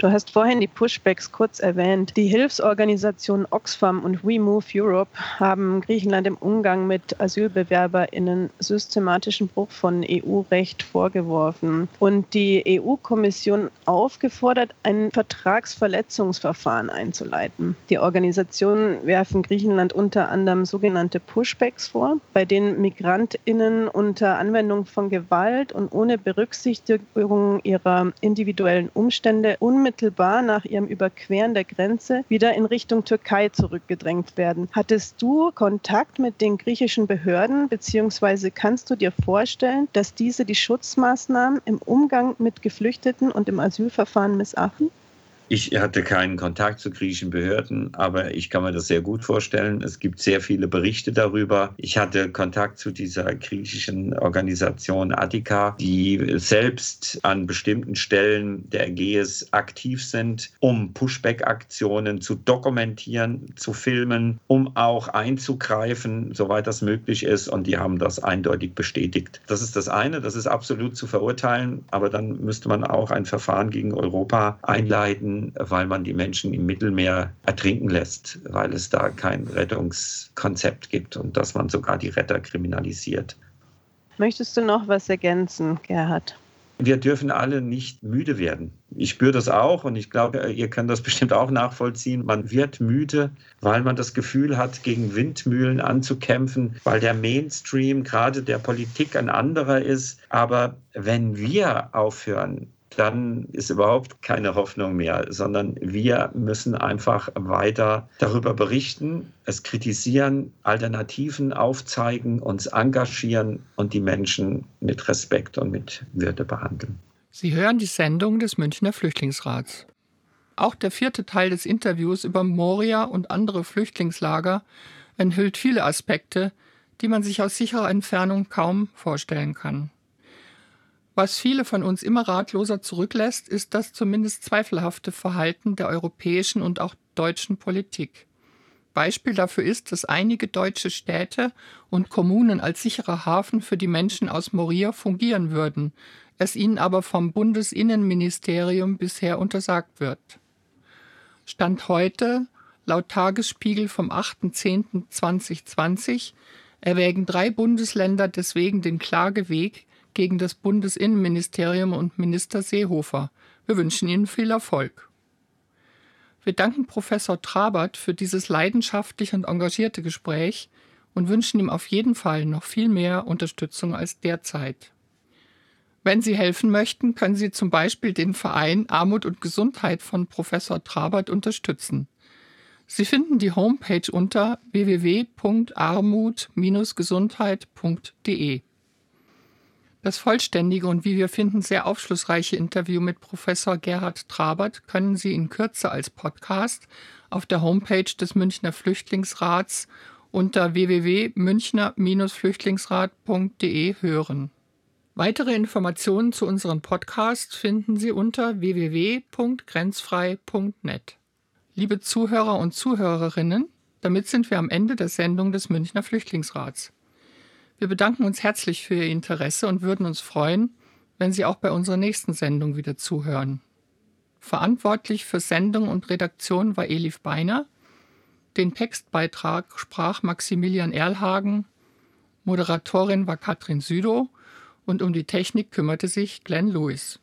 Du hast vorhin die Pushbacks kurz erwähnt. Die Hilfsorganisationen Oxfam und We Move Europe haben Griechenland im Umgang mit AsylbewerberInnen systematischen Bruch von EU-Recht vorgeworfen und die EU-Kommission aufgefordert, ein Vertragsverletzungsverfahren einzuleiten. Die Organisationen werfen Griechenland unter anderem sogenannte Pushbacks vor, bei denen MigrantInnen unter Anwendung von Gewalt und ohne Berücksichtigung ihrer individuellen Umstände unmittelbar unmittelbar nach ihrem Überqueren der Grenze wieder in Richtung Türkei zurückgedrängt werden. Hattest du Kontakt mit den griechischen Behörden, beziehungsweise kannst du dir vorstellen, dass diese die Schutzmaßnahmen im Umgang mit Geflüchteten und im Asylverfahren missachten? Ich hatte keinen Kontakt zu griechischen Behörden, aber ich kann mir das sehr gut vorstellen. Es gibt sehr viele Berichte darüber. Ich hatte Kontakt zu dieser griechischen Organisation Attika, die selbst an bestimmten Stellen der Ägäis aktiv sind, um Pushback-Aktionen zu dokumentieren, zu filmen, um auch einzugreifen, soweit das möglich ist. Und die haben das eindeutig bestätigt. Das ist das eine, das ist absolut zu verurteilen, aber dann müsste man auch ein Verfahren gegen Europa einleiten weil man die Menschen im Mittelmeer ertrinken lässt, weil es da kein Rettungskonzept gibt und dass man sogar die Retter kriminalisiert. Möchtest du noch was ergänzen, Gerhard? Wir dürfen alle nicht müde werden. Ich spüre das auch und ich glaube, ihr könnt das bestimmt auch nachvollziehen. Man wird müde, weil man das Gefühl hat, gegen Windmühlen anzukämpfen, weil der Mainstream gerade der Politik ein anderer ist. Aber wenn wir aufhören, dann ist überhaupt keine Hoffnung mehr, sondern wir müssen einfach weiter darüber berichten, es kritisieren, Alternativen aufzeigen, uns engagieren und die Menschen mit Respekt und mit Würde behandeln. Sie hören die Sendung des Münchner Flüchtlingsrats. Auch der vierte Teil des Interviews über Moria und andere Flüchtlingslager enthüllt viele Aspekte, die man sich aus sicherer Entfernung kaum vorstellen kann. Was viele von uns immer ratloser zurücklässt, ist das zumindest zweifelhafte Verhalten der europäischen und auch deutschen Politik. Beispiel dafür ist, dass einige deutsche Städte und Kommunen als sicherer Hafen für die Menschen aus Moria fungieren würden, es ihnen aber vom Bundesinnenministerium bisher untersagt wird. Stand heute, laut Tagesspiegel vom 8.10.2020, erwägen drei Bundesländer deswegen den Klageweg gegen das Bundesinnenministerium und Minister Seehofer. Wir wünschen Ihnen viel Erfolg. Wir danken Professor Trabert für dieses leidenschaftliche und engagierte Gespräch und wünschen ihm auf jeden Fall noch viel mehr Unterstützung als derzeit. Wenn Sie helfen möchten, können Sie zum Beispiel den Verein Armut und Gesundheit von Professor Trabert unterstützen. Sie finden die Homepage unter www.armut-gesundheit.de. Das vollständige und wie wir finden sehr aufschlussreiche Interview mit Professor Gerhard Trabert können Sie in Kürze als Podcast auf der Homepage des Münchner Flüchtlingsrats unter www.münchner-flüchtlingsrat.de hören. Weitere Informationen zu unserem Podcast finden Sie unter www.grenzfrei.net. Liebe Zuhörer und Zuhörerinnen, damit sind wir am Ende der Sendung des Münchner Flüchtlingsrats. Wir bedanken uns herzlich für Ihr Interesse und würden uns freuen, wenn Sie auch bei unserer nächsten Sendung wieder zuhören. Verantwortlich für Sendung und Redaktion war Elif Beiner. Den Textbeitrag sprach Maximilian Erlhagen. Moderatorin war Katrin Südow und um die Technik kümmerte sich Glenn Lewis.